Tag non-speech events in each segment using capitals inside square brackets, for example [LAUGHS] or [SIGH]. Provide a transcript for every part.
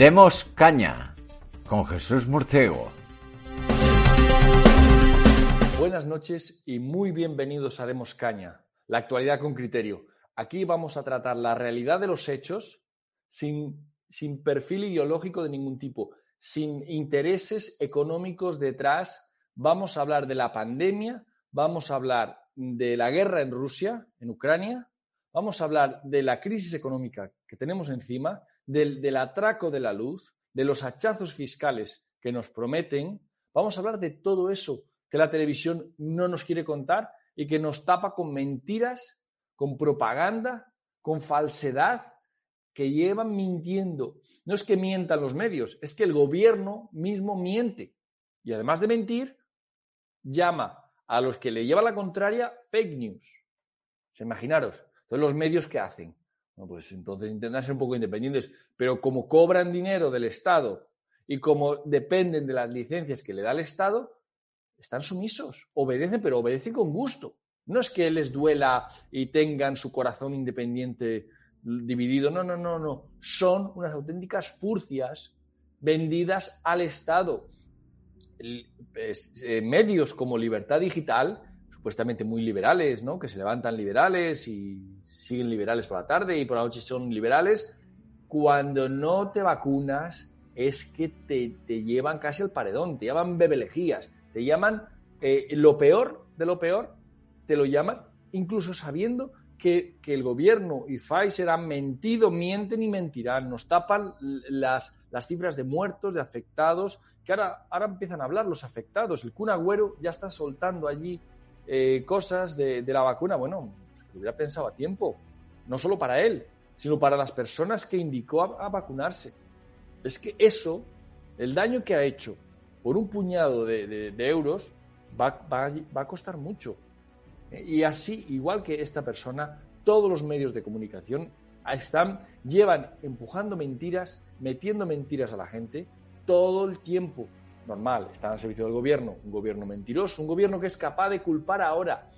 Demos caña con Jesús Murciego. Buenas noches y muy bienvenidos a Demos caña, la actualidad con criterio. Aquí vamos a tratar la realidad de los hechos sin, sin perfil ideológico de ningún tipo, sin intereses económicos detrás. Vamos a hablar de la pandemia, vamos a hablar de la guerra en Rusia, en Ucrania, vamos a hablar de la crisis económica que tenemos encima del, atraco de la luz, de los hachazos fiscales que nos prometen. Vamos a hablar de todo eso que la televisión no nos quiere contar y que nos tapa con mentiras, con propaganda, con falsedad, que llevan mintiendo. No es que mientan los medios, es que el gobierno mismo miente. Y además de mentir, llama a los que le lleva la contraria fake news. imaginaros, todos los medios que hacen pues entonces intentan ser un poco independientes, pero como cobran dinero del Estado y como dependen de las licencias que le da el Estado, están sumisos, obedecen, pero obedecen con gusto. No es que les duela y tengan su corazón independiente dividido, no, no, no, no. Son unas auténticas furcias vendidas al Estado. Eh, medios como Libertad Digital, supuestamente muy liberales, ¿no? que se levantan liberales y siguen liberales por la tarde y por la noche son liberales, cuando no te vacunas es que te, llevan casi al paredón, te llaman bebelejías, te llaman eh, lo peor de lo peor, te lo llaman incluso sabiendo que, el gobierno y Pfizer han mentido, mienten y mentirán, nos tapan las, las cifras de muertos, de afectados, que ahora, ahora empiezan a hablar los afectados. El Kun Agüero ya está soltando allí eh, cosas de, de la vacuna. Bueno, lo hubiera pensado a tiempo, no solo para él, sino para las personas que indicó a, vacunarse. Es que eso, el daño que ha hecho por un puñado de, euros, va, a costar mucho. Y así, igual que esta persona, todos los medios de comunicación están, llevan empujando mentiras, metiendo mentiras a la gente todo el tiempo. Normal, están al servicio del gobierno, un gobierno mentiroso, un gobierno que es capaz de culpar ahora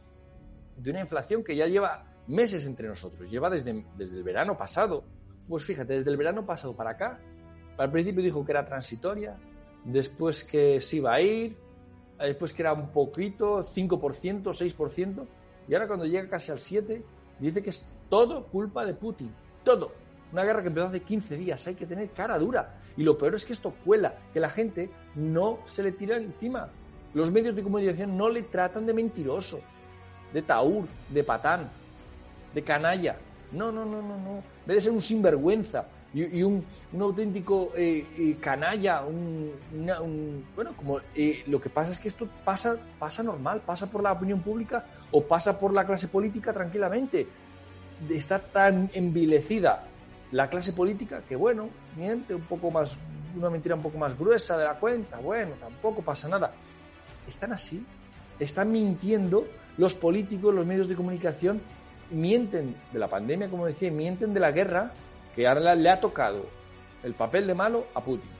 de una inflación que ya lleva meses entre nosotros, lleva desde, desde el verano pasado. Pues fíjate, desde el verano pasado para acá, al principio dijo que era transitoria, después que se iba a ir, después que era un poquito, 5%, 6%, y ahora cuando llega casi al 7%, dice que es todo culpa de Putin, todo. Una guerra que empezó hace 15 días, hay que tener cara dura. Y lo peor es que esto cuela, que la gente no se le tira encima. Los medios de comunicación no le tratan de mentiroso, de taur, de patán, de canalla. No, no, no, no, no. Debe ser un sinvergüenza y, un, auténtico eh, eh, canalla, un, bueno, como eh, lo que pasa es que esto pasa, pasa normal, pasa por la opinión pública o pasa por la clase política tranquilamente. Está tan envilecida la clase política que, bueno, miente un poco más, una mentira un poco más gruesa de la cuenta, bueno, tampoco pasa nada. Están así, están mintiendo los políticos, los medios de comunicación, mienten de la pandemia, como decía, mienten de la guerra, que ahora le ha tocado el papel de malo a Putin.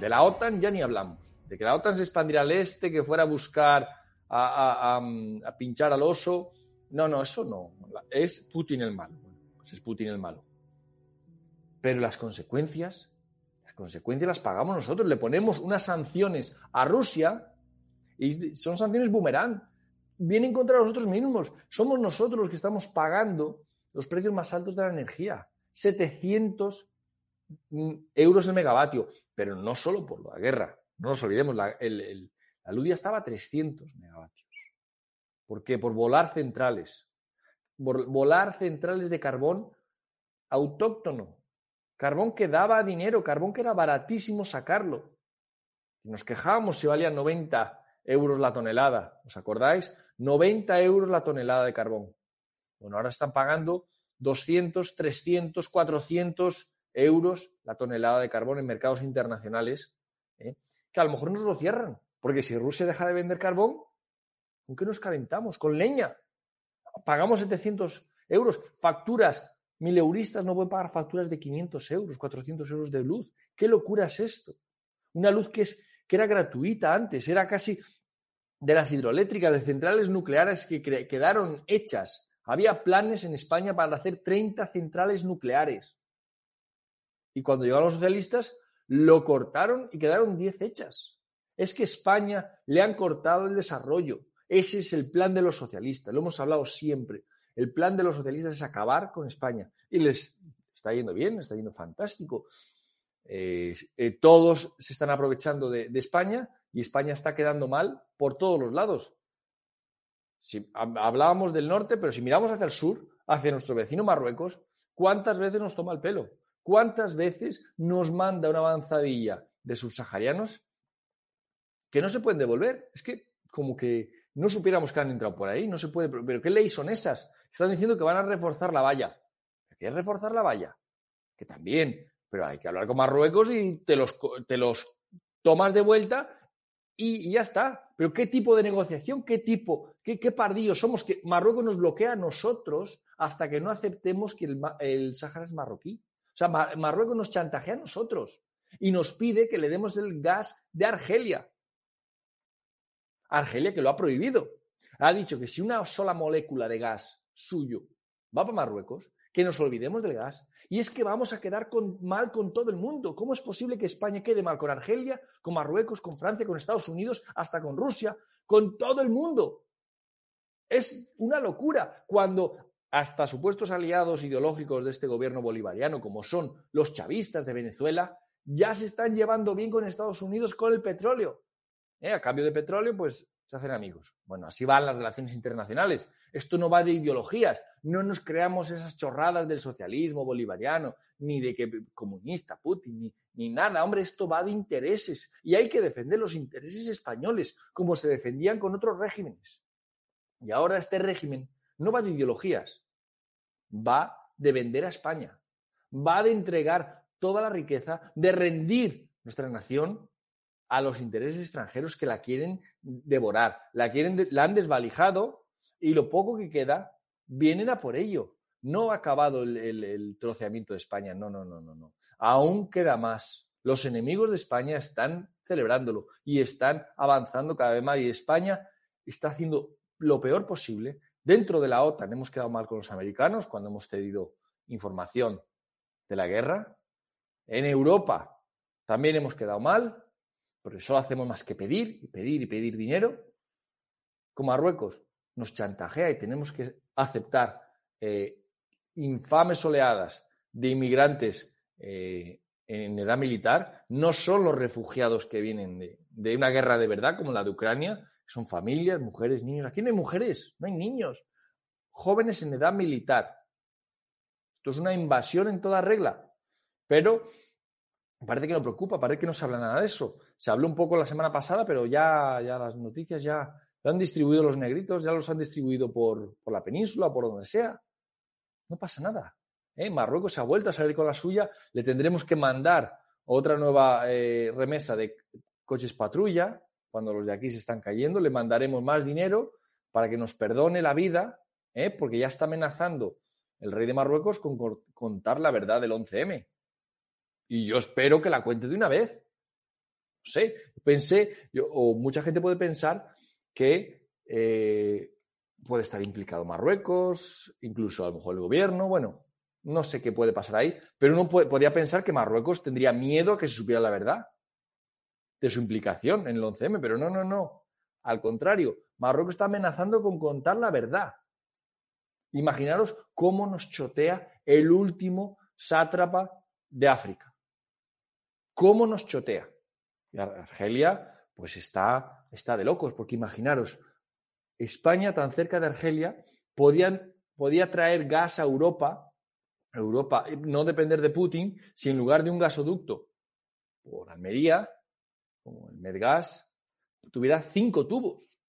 De la OTAN ya ni hablamos. De que la OTAN se expandiera al este, que fuera a buscar a, pinchar al oso. No, no, eso no. Es Putin el malo. Pues es Putin el malo. Pero las consecuencias, las consecuencias las pagamos nosotros. Le ponemos unas sanciones a Rusia y son sanciones boomerang. Vienen contra nosotros mismos. Somos nosotros los que estamos pagando los precios más altos de la energía. 700 mm, euros el megavatio. Pero no solo por la guerra. No nos olvidemos, la, el, la luz estaba a 300 megavatios. ¿Por qué? Por volar centrales. Por volar centrales de carbón autóctono. Carbón que daba dinero, carbón que era baratísimo sacarlo. Nos quejábamos si valía 90 euros la tonelada. ¿Os acordáis? 90 euros la tonelada de carbón. Bueno, ahora están pagando 200, 300, 400 euros la tonelada de carbón en mercados internacionales, ¿eh? que a lo mejor nos lo cierran, porque si Rusia deja de vender carbón, ¿con qué nos calentamos? Con leña. Pagamos 700 euros, facturas, mileuristas no pueden pagar facturas de 500 euros, 400 euros de luz. ¿Qué locura es esto? Una luz que es que era gratuita antes, era casi de las hidroeléctricas, de centrales nucleares que quedaron hechas. Había planes en España para hacer 30 centrales nucleares. Y cuando llegaron los socialistas, lo cortaron y quedaron 10 hechas. Es que España le han cortado el desarrollo. Ese es el plan de los socialistas, lo hemos hablado siempre. El plan de los socialistas es acabar con España. Y les está yendo bien, está yendo fantástico. Eh, todos se están aprovechando de, España y España está quedando mal por todos los lados. Si, hablábamos del norte, pero si miramos hacia el sur, hacia nuestro vecino Marruecos, ¿cuántas veces nos toma el pelo? ¿Cuántas veces nos manda una avanzadilla de subsaharianos que no se pueden devolver? Es que como que no supiéramos que han entrado por ahí, no se puede. ¿Pero qué leyes son esas? Están diciendo que van a reforzar la valla. ¿Qué es reforzar la valla? Que también, pero hay que hablar con Marruecos y te los, te los tomas de vuelta y, ya está. Pero ¿qué tipo de negociación? ¿Qué tipo? ¿Qué, qué pardillos somos? Que Marruecos nos bloquea a nosotros hasta que no aceptemos que el, el Sáhara es marroquí. O sea, Marruecos nos chantajea a nosotros y nos pide que le demos el gas de Argelia. Argelia que lo ha prohibido. Ha dicho que si una sola molécula de gas suyo va para Marruecos, que nos olvidemos del gas. Y es que vamos a quedar mal con todo el mundo. ¿Cómo es posible que España quede mal con Argelia, con Marruecos, con Francia, con Estados Unidos, hasta con Rusia, con todo el mundo? Es una locura cuando hasta supuestos aliados ideológicos de este gobierno bolivariano, como son los chavistas de Venezuela, ya se están llevando bien con Estados Unidos con el petróleo. ¿Eh? A cambio de petróleo, pues se hacen amigos. Bueno, así van las relaciones internacionales. Esto no va de ideologías. No nos creamos esas chorradas del socialismo bolivariano, ni de que comunista, Putin, ni, ni nada. Hombre, esto va de intereses. Y hay que defender los intereses españoles, como se defendían con otros regímenes. Y ahora este régimen no va de ideologías, va de vender a España, va de entregar toda la riqueza, de rendir nuestra nación a los intereses extranjeros que la quieren devorar, la, quieren, la han desvalijado y lo poco que queda vienen a por ello. No ha acabado el, troceamiento de España, no, no, no, no, no. Aún queda más. Los enemigos de España están celebrándolo y están avanzando cada vez más y España está haciendo lo peor posible Dentro de la OTAN hemos quedado mal con los americanos cuando hemos cedido información de la guerra. En Europa también hemos quedado mal, porque solo hacemos más que pedir y pedir y pedir dinero. Con Marruecos nos chantajea y tenemos que aceptar eh, infames oleadas de inmigrantes eh, en edad militar. No son los refugiados que vienen de, de una guerra de verdad, como la de Ucrania, son familias, mujeres, niños. Aquí no hay mujeres, no hay niños. Jóvenes en edad militar. Esto es una invasión en toda regla. Pero parece que no preocupa, parece que no se habla nada de eso. Se habló un poco la semana pasada, pero ya, ya las noticias ya han distribuido los negritos, ya los han distribuido por, la península, por donde sea. No pasa nada. ¿eh? Marruecos se ha vuelto a salir con la suya. Le tendremos que mandar otra nueva eh, remesa de coches patrulla cuando los de aquí se están cayendo, le mandaremos más dinero para que nos perdone la vida, ¿eh? porque ya está amenazando el rey de Marruecos con contar la verdad del 11M. Y yo espero que la cuente de una vez. No sé, pensé, o mucha gente puede pensar que eh, puede estar implicado Marruecos, incluso a lo mejor el gobierno, bueno, no sé qué puede pasar ahí, pero uno podría pensar que Marruecos tendría miedo a que se supiera la verdad de su implicación en el 11M, pero no, no, no. Al contrario, Marruecos está amenazando con contar la verdad. Imaginaros cómo nos chotea el último sátrapa de África. ¿Cómo nos chotea? Y Argelia, pues está, está de locos, porque imaginaros, España tan cerca de Argelia podían, podía traer gas a Europa, Europa, no depender de Putin, si en lugar de un gasoducto por Almería, como el Medgas, tuviera cinco tubos.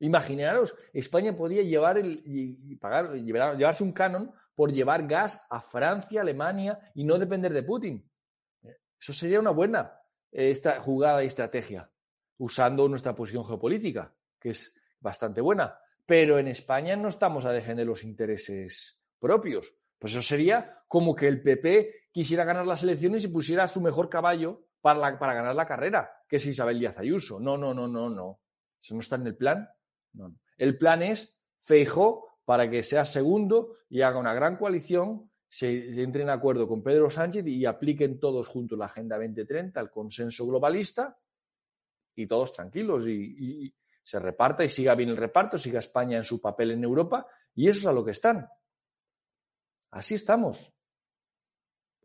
Imaginaros, España podría llevar el, y pagar, llevarse un canon por llevar gas a Francia, Alemania y no depender de Putin. Eso sería una buena eh, esta jugada y estrategia, usando nuestra posición geopolítica, que es bastante buena. Pero en España no estamos a defender los intereses propios. Pues eso sería como que el PP quisiera ganar las elecciones y pusiera su mejor caballo para, para ganar la carrera, que es Isabel Díaz Ayuso. No, no, no, no, no. Eso no está en el plan. El plan es Feijo para que sea segundo y haga una gran coalición se entren en acuerdo con Pedro Sánchez y apliquen todos juntos la Agenda 2030, el consenso globalista, y todos tranquilos y, se reparta y siga bien el reparto, siga España en su papel en Europa, y eso es a lo que están. Así estamos.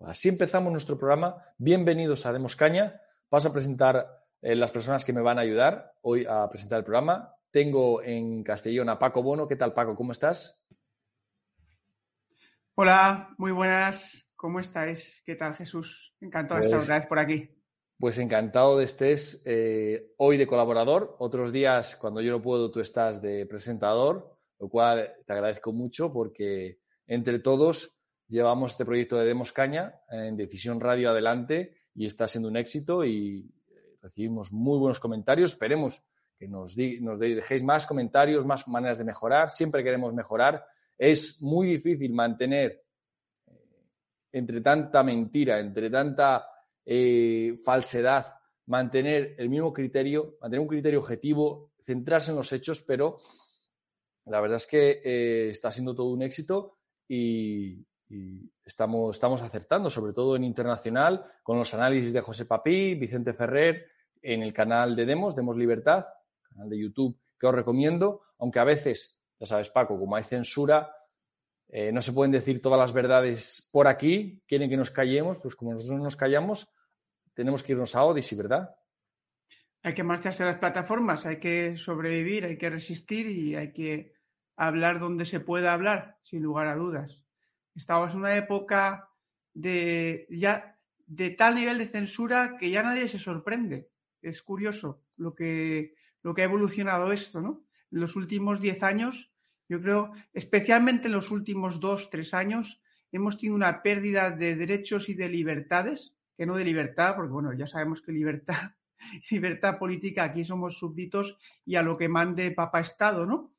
Así empezamos nuestro programa. Bienvenidos a Demos Caña. Paso a presentar eh, las personas que me van a ayudar hoy a presentar el programa. Tengo en Castellón a Paco Bono. ¿Qué tal, Paco? ¿Cómo estás? Hola, muy buenas. ¿Cómo estáis? ¿Qué tal, Jesús? Encantado de estar pues otra vez por aquí. Pues encantado de estés eh, hoy de colaborador. Otros días, cuando yo no puedo, tú estás de presentador, lo cual te agradezco mucho porque entre todos llevamos este proyecto de Demos Caña en Decisión Radio adelante y está siendo un éxito y recibimos muy buenos comentarios. Esperemos que nos, nos dejéis más comentarios, más maneras de mejorar. Siempre queremos mejorar es muy difícil mantener eh, entre tanta mentira, entre tanta eh, falsedad, mantener el mismo criterio, mantener un criterio objetivo, centrarse en los hechos, pero la verdad es que eh, está siendo todo un éxito y, estamos, estamos acertando, sobre todo en internacional, con los análisis de José Papí, Vicente Ferrer, en el canal de Demos, Demos Libertad, canal de YouTube que os recomiendo, aunque a veces ya sabes, Paco, como hay censura, eh, no se pueden decir todas las verdades por aquí, quieren que nos callemos, pues como nosotros no nos callamos, tenemos que irnos a Odyssey, ¿verdad? Hay que marcharse a las plataformas, hay que sobrevivir, hay que resistir y hay que hablar donde se pueda hablar, sin lugar a dudas. Estamos en una época de ya de tal nivel de censura que ya nadie se sorprende. Es curioso lo que, lo que ha evolucionado esto, ¿no? Los últimos 10 años, yo creo, especialmente en los últimos 2, 3 años, hemos tenido una pérdida de derechos y de libertades, que no de libertad, porque bueno, ya sabemos que libertad, [LAUGHS] libertad política, aquí somos súbditos y a lo que mande Papa Estado, ¿no?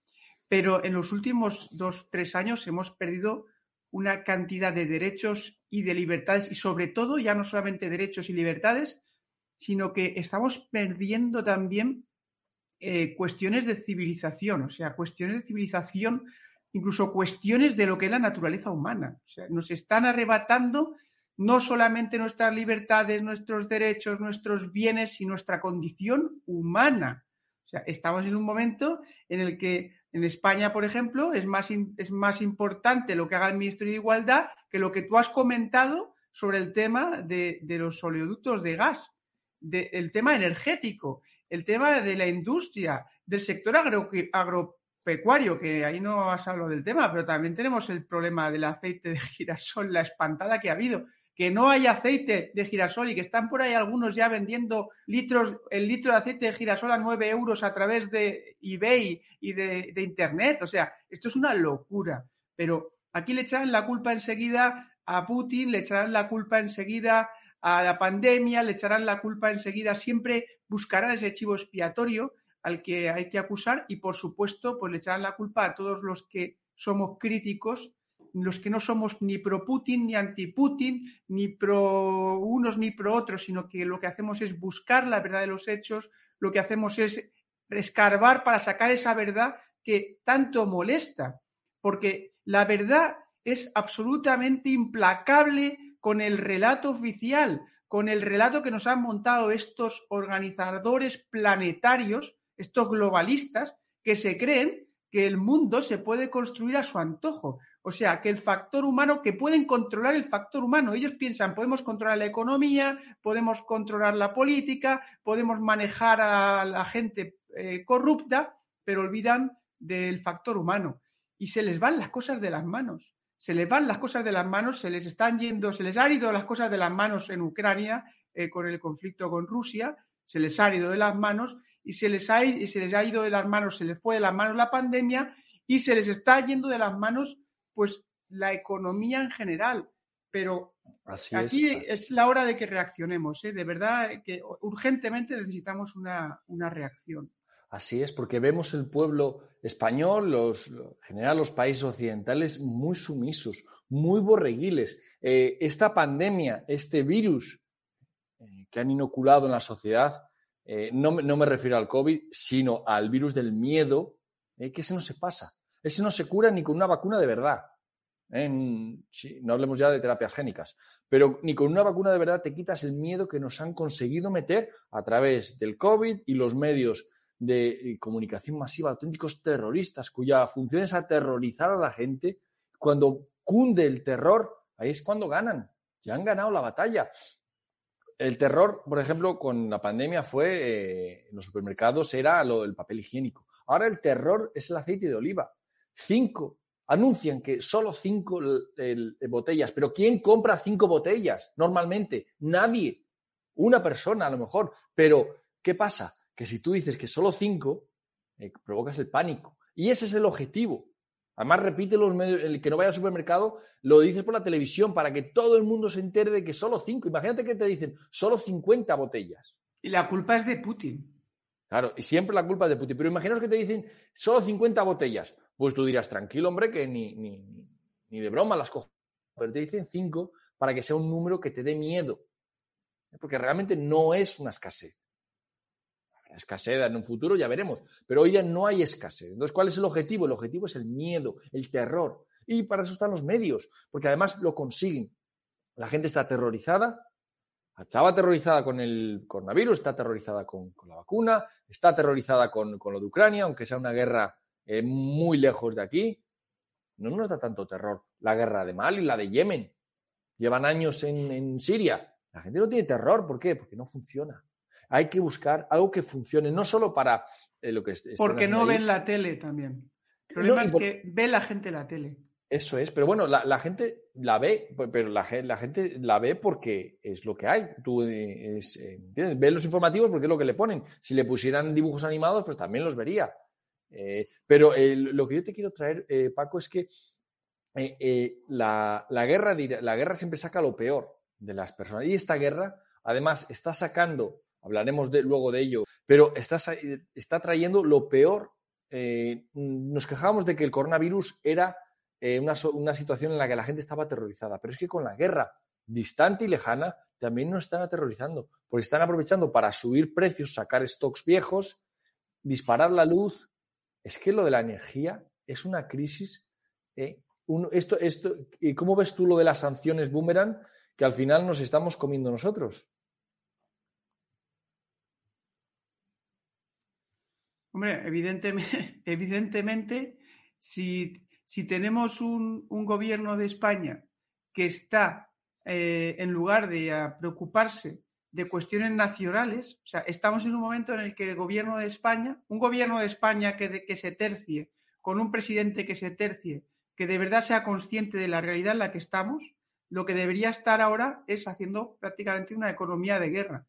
Pero en los últimos 2, 3 años hemos perdido una cantidad de derechos y de libertades, y sobre todo ya no solamente derechos y libertades, sino que estamos perdiendo también eh, cuestiones de civilización, o sea, cuestiones de civilización, incluso cuestiones de lo que es la naturaleza humana. O sea, nos están arrebatando no solamente nuestras libertades, nuestros derechos, nuestros bienes, sino nuestra condición humana. O sea, estamos en un momento en el que en España, por ejemplo, es más, es más importante lo que haga el Ministerio de Igualdad que lo que tú has comentado sobre el tema de, los oleoductos de gas, del tema energético el tema de la industria, del sector agropecuario, que ahí no has hablado del tema, pero también tenemos el problema del aceite de girasol, la espantada que ha habido, que no hay aceite de girasol y que están por ahí algunos ya vendiendo litros, el litro de aceite de girasol a 9 euros a través de eBay y de, Internet. O sea, esto es una locura. Pero aquí le echarán la culpa enseguida a Putin, le echarán la culpa enseguida a la pandemia, le echarán la culpa enseguida, siempre buscarán ese chivo expiatorio al que hay que acusar y, por supuesto, pues le echarán la culpa a todos los que somos críticos, los que no somos ni pro Putin ni anti Putin, ni pro unos ni pro otros, sino que lo que hacemos es buscar la verdad de los hechos, lo que hacemos es escarbar para sacar esa verdad que tanto molesta, porque la verdad es absolutamente implacable con el relato oficial, con el relato que nos han montado estos organizadores planetarios, estos globalistas, que se creen que el mundo se puede construir a su antojo. O sea, que el factor humano, que pueden controlar el factor humano. Ellos piensan, podemos controlar la economía, podemos controlar la política, podemos manejar a la gente eh, corrupta, pero olvidan del factor humano. Y se les van las cosas de las manos se les van las cosas de las manos, se les están yendo, se les han ido las cosas de las manos en Ucrania eh, con el conflicto con Rusia, se les ha ido de las manos y se les ha, y se les ha ido de las manos, se les fue de las manos la pandemia y se les está yendo de las manos pues la economía en general. Pero aquí es, la hora de que reaccionemos, ¿eh? de verdad que urgentemente necesitamos una, una reacción. Así es, porque vemos el pueblo español, los, en general los países occidentales, muy sumisos, muy borreguiles. Eh, esta pandemia, este virus eh, que han inoculado en la sociedad, eh, no, me refiero al COVID, sino al virus del miedo, que ese no se pasa. Ese no se cura ni con una vacuna de verdad. no hablemos ya de terapias génicas, pero ni con una vacuna de verdad te quitas el miedo que nos han conseguido meter a través del COVID y los medios de eh, comunicación masiva, auténticos terroristas cuya función es aterrorizar a la gente. Cuando cunde el terror, ahí es cuando ganan. Ya han ganado la batalla. El terror, por ejemplo, con la pandemia fue eh, en los supermercados era lo del papel higiénico. Ahora el terror es el aceite de oliva. Cinco anuncian que solo cinco botellas, pero ¿quién compra cinco botellas normalmente? Nadie. Una persona a lo mejor. Pero, ¿qué pasa? Que si tú dices que solo cinco, eh, provocas el pánico. Y ese es el objetivo. Además, repite los medios, el que no vaya al supermercado, lo dices por la televisión para que todo el mundo se entere de que solo cinco. Imagínate que te dicen solo 50 botellas. Y la culpa es de Putin. Claro, y siempre la culpa es de Putin. Pero imaginaos que te dicen solo 50 botellas. Pues tú dirás, tranquilo, hombre, que ni, ni, ni de broma las cojo. Pero te dicen cinco para que sea un número que te dé miedo. Porque realmente no es una escasez. Escasez en un futuro ya veremos. Pero hoy ya no hay escasez. Entonces, ¿cuál es el objetivo? El objetivo es el miedo, el terror. Y para eso están los medios, porque además lo consiguen. La gente está aterrorizada, estaba aterrorizada con el coronavirus, está aterrorizada con, la vacuna, está aterrorizada con, lo de Ucrania, aunque sea una guerra eh, muy lejos de aquí, no nos da tanto terror. La guerra de Mali, la de Yemen, llevan años en, Siria. La gente no tiene terror, ¿por qué? Porque no funciona. Hay que buscar algo que funcione, no solo para eh, lo que es. Porque no ven la tele también. El problema es que ve la gente la tele. Eso es, pero bueno, la, gente la ve, pero la, la, gente la ve porque es lo que hay. Tú eh, es, ves los informativos porque es lo que le ponen. Si le pusieran dibujos animados, pues también los vería. Eh, pero lo que yo te quiero traer, eh, Paco, es que eh, la, guerra, la guerra siempre saca lo peor de las personas. Y esta guerra, además, está sacando, hablaremos luego de ello, pero está, trayendo lo peor. nos quejábamos de que el coronavirus era una, una situación en la que la gente estaba aterrorizada, pero es que con la guerra distante y lejana también nos están aterrorizando, porque están aprovechando para subir precios, sacar stocks viejos, disparar la luz es que lo de la energía es una crisis. ¿eh? esto, esto, ¿Y cómo ves tú lo de las sanciones boomerang que al final nos estamos comiendo nosotros? Hombre, [LAUGHS] evidentemente, si, tenemos un, gobierno de España que está, eh, en lugar de preocuparse de cuestiones nacionales. O sea, estamos en un momento en el que el gobierno de España, un gobierno de España que se tercie, con un presidente que se tercie, que de verdad sea consciente de la realidad en la que estamos, lo que debería estar ahora es haciendo prácticamente una economía de guerra.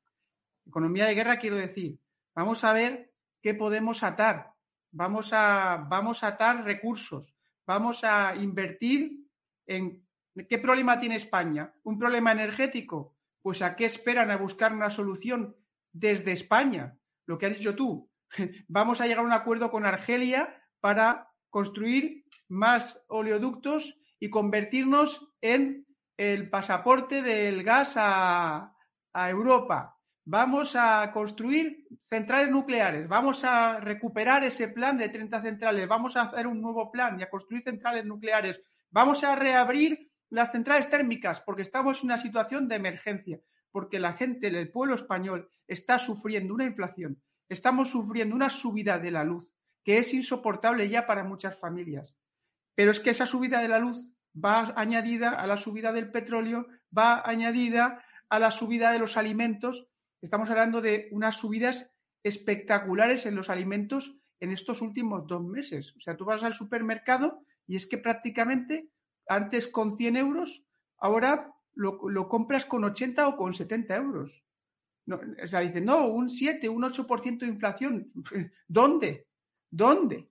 Economía de guerra quiero decir, vamos a ver qué podemos atar, vamos a, vamos a atar recursos, vamos a invertir en... ¿Qué problema tiene España? ¿Un problema energético? pues ¿a qué esperan a buscar una solución desde España? Lo que has dicho tú, [LAUGHS] vamos a llegar a un acuerdo con Argelia para construir más oleoductos y convertirnos en el pasaporte del gas a, Europa. Vamos a construir centrales nucleares, vamos a recuperar ese plan de 30 centrales, vamos a hacer un nuevo plan y a construir centrales nucleares, vamos a reabrir las centrales térmicas, porque estamos en una situación de emergencia, porque la gente, el pueblo español, está sufriendo una inflación, estamos sufriendo una subida de la luz que es insoportable ya para muchas familias. Pero es que esa subida de la luz va añadida a la subida del petróleo, va añadida a la subida de los alimentos. Estamos hablando de unas subidas espectaculares en los alimentos en estos últimos dos meses. O sea, tú vas al supermercado y es que prácticamente antes con 100 euros, ahora lo, compras con 80 o con 70 euros. o sea, dicen, no, un 7, un 8% de inflación. [LAUGHS] ¿Dónde? ¿Dónde?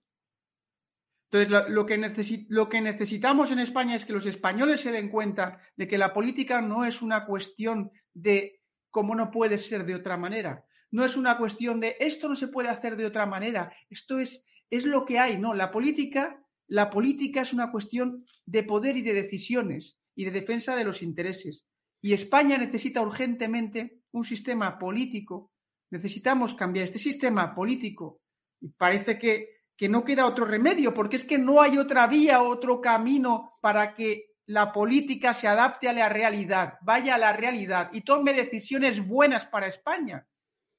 Entonces, lo, que lo que necesitamos en España es que los españoles se den cuenta de que la política no es una cuestión de cómo no puede ser de otra manera. No es una cuestión de esto no se puede hacer de otra manera. Esto es, es lo que hay. No, la política la política es una cuestión de poder y de decisiones y de defensa de los intereses. Y España necesita urgentemente un sistema político. Necesitamos cambiar este sistema político. Y parece que que no queda otro remedio, porque es que no hay otra vía, otro camino para que la política se adapte a la realidad, vaya a la realidad y tome decisiones buenas para España.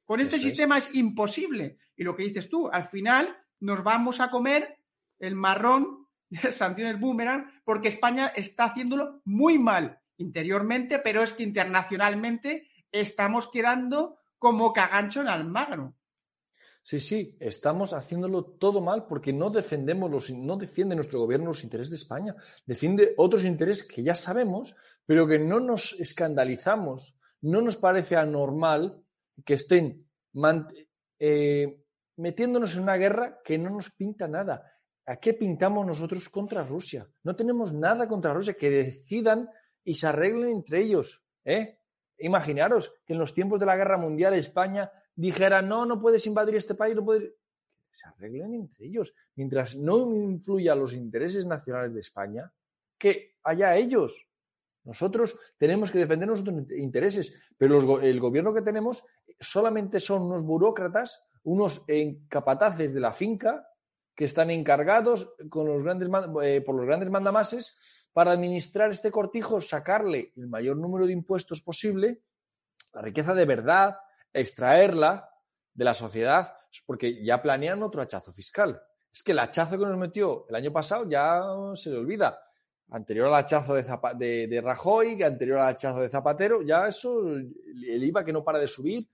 Con este sistema es. imposible. Y lo que dices tú, al final nos vamos a comer el marrón [LAUGHS] de sanciones boomerang porque España está haciéndolo muy mal interiormente, pero es que internacionalmente estamos quedando como cagancho en Almagro. Sí, sí, estamos haciéndolo todo mal porque no defendemos los, no defiende nuestro gobierno los intereses de España, defiende otros intereses que ya sabemos, pero que no nos escandalizamos, no nos parece anormal que estén eh, metiéndonos en una guerra que no nos pinta nada. ¿A qué pintamos nosotros contra Rusia? No tenemos nada contra Rusia, que decidan y se arreglen entre ellos. ¿eh? Imaginaros que en los tiempos de la guerra mundial España dijera, no, no puedes invadir este país, no puedes... Se arreglen entre ellos. Mientras no influya los intereses nacionales de España, que haya ellos. Nosotros tenemos que defender nuestros intereses, pero el gobierno que tenemos solamente son unos burócratas, unos capataces de la finca que están encargados con los grandes, eh, por los grandes mandamases para administrar este cortijo, sacarle el mayor número de impuestos posible, la riqueza de verdad, extraerla de la sociedad, porque ya planean otro hachazo fiscal. Es que el hachazo que nos metió el año pasado ya se le olvida. Anterior al hachazo de, de, Rajoy, anterior al hachazo de Zapatero, ya eso, el IVA que no para de subir,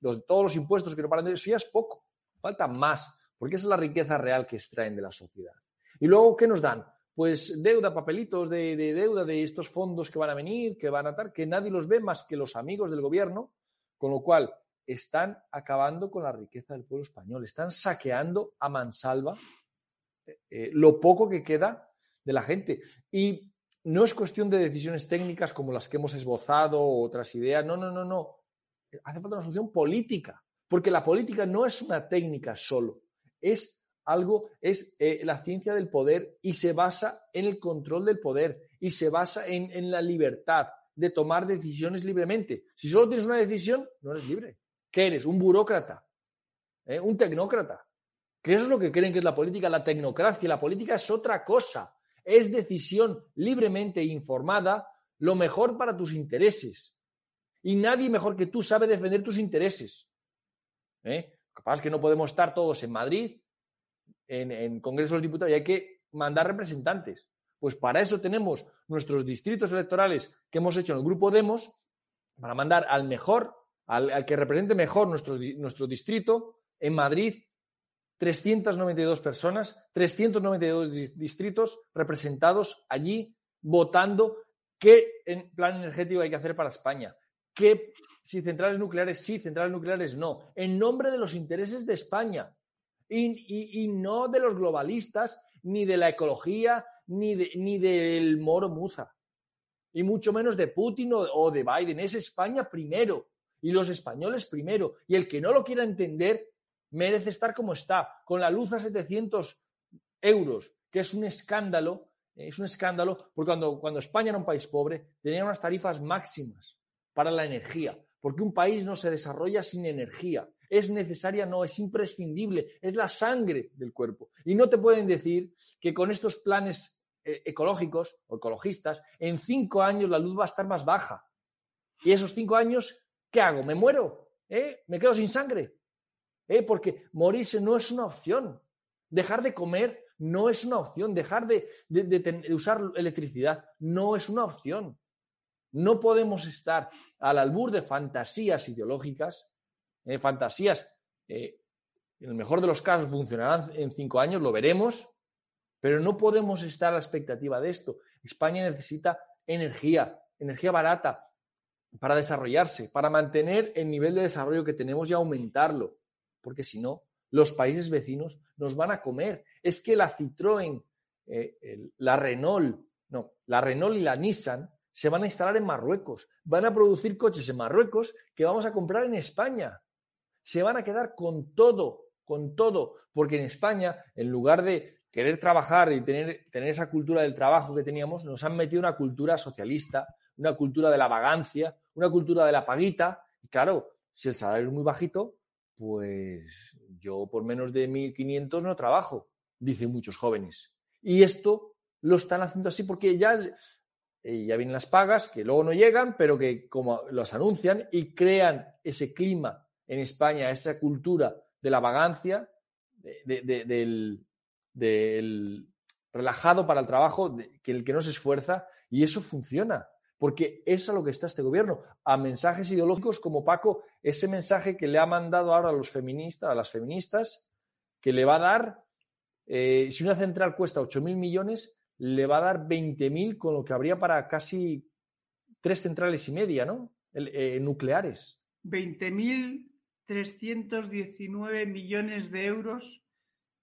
todos los impuestos que no paran de subir, ya es poco. Falta más, porque esa es la riqueza real que extraen de la sociedad. Y luego, ¿qué nos dan? Pues deuda, papelitos de, de deuda de estos fondos que van a venir, que van a estar, que nadie los ve más que los amigos del gobierno, con lo cual, están acabando con la riqueza del pueblo español, están saqueando a mansalva eh, eh, lo poco que queda de la gente. Y no es cuestión de decisiones técnicas como las que hemos esbozado otras ideas, no, no, no, no. Hace falta una solución política, porque la política no es una técnica solo, es algo, es eh, la ciencia del poder y se basa en el control del poder y se basa en la libertad de tomar decisiones libremente. Si solo tienes una decisión, no eres libre. ¿Qué eres? Un burócrata, ¿Eh? un tecnócrata. ¿Qué es lo que creen que es la política? La tecnocracia. La política es otra cosa. Es decisión libremente informada lo mejor para tus intereses. Y nadie mejor que tú sabe defender tus intereses. ¿Eh? Capaz es que no podemos estar todos en Madrid, en, en Congresos Diputados, y hay que mandar representantes. Pues para eso tenemos nuestros distritos electorales que hemos hecho en el grupo Demos, para mandar al mejor, al, que represente mejor nuestro, nuestro distrito, en Madrid, 392 personas, 392 distritos representados allí votando qué plan energético hay que hacer para España, qué si centrales nucleares sí, centrales nucleares no, en nombre de los intereses de España y, y no de los globalistas, ni de la ecología, ni, ni del Moro Muza, y mucho menos de Putin o, de Biden. Es España primero y los españoles primero. Y el que no lo quiera entender merece estar como está, con la luz a 700 euros, que es un escándalo, es un escándalo, porque cuando, cuando España era un país pobre, tenía unas tarifas máximas para la energía, porque un país no se desarrolla sin energía. Es necesaria, no, es imprescindible, es la sangre del cuerpo. Y no te pueden decir que con estos planes ecológicos o ecologistas, en cinco años la luz va a estar más baja. Y esos cinco años, ¿qué hago? ¿Me muero? ¿Eh? ¿Me quedo sin sangre? ¿Eh? Porque morirse no es una opción. Dejar de comer no es una opción. Dejar de, usar electricidad no es una opción. No podemos estar al albur de fantasías ideológicas, fantasías, en el mejor de los casos funcionarán en cinco años, lo veremos, pero no podemos estar a la expectativa de esto. España necesita energía, energía barata para desarrollarse, para mantener el nivel de desarrollo que tenemos y aumentarlo, porque si no, los países vecinos nos van a comer. Es que la Citroën, eh, la Renault, no, la Renault y la Nissan se van a instalar en Marruecos, van a producir coches en Marruecos que vamos a comprar en España. Se van a quedar con todo, con todo, porque en España, en lugar de querer trabajar y tener, tener esa cultura del trabajo que teníamos, nos han metido una cultura socialista, una cultura de la vagancia, una cultura de la paguita. Y claro, si el salario es muy bajito, pues yo por menos de 1.500 no trabajo, dicen muchos jóvenes. Y esto lo están haciendo así porque ya, eh, ya vienen las pagas, que luego no llegan, pero que como los anuncian y crean ese clima en España, esa cultura de la vagancia, del, relajado para el trabajo, que el que no se esfuerza, y eso funciona porque es a lo que está este gobierno, a mensajes ideológicos como Paco, ese mensaje que le ha mandado ahora a los feministas, a las feministas, que le va a dar, eh, si una central cuesta 8.000 millones, le va a dar 20.000 con lo que habría para casi tres centrales y media, ¿no? Eh, nucleares. 20.319 millones de euros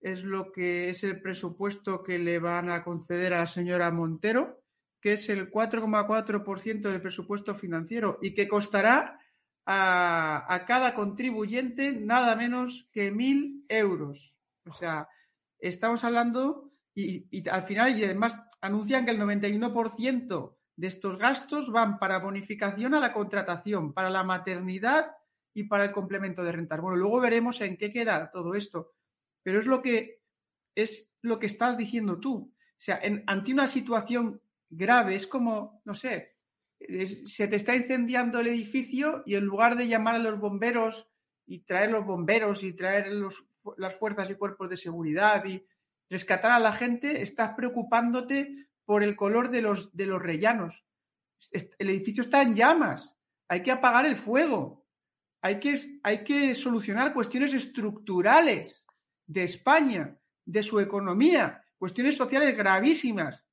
es lo que es el presupuesto que le van a conceder a la señora Montero que es el 4,4% del presupuesto financiero y que costará a, cada contribuyente nada menos que mil euros. O sea, estamos hablando y, al final, y además anuncian que el 91% de estos gastos van para bonificación a la contratación, para la maternidad y para el complemento de rentas. Bueno, luego veremos en qué queda todo esto, pero es lo que es lo que estás diciendo tú. O sea, ante una situación grave. Es como, no sé, se te está incendiando el edificio y en lugar de llamar a los bomberos y traer los bomberos y traer las fuerzas y cuerpos de seguridad y rescatar a la gente, estás preocupándote por el color de los, de los rellanos. El edificio está en llamas. Hay que apagar el fuego. Hay que, hay que solucionar cuestiones estructurales de España, de su economía, cuestiones sociales gravísimas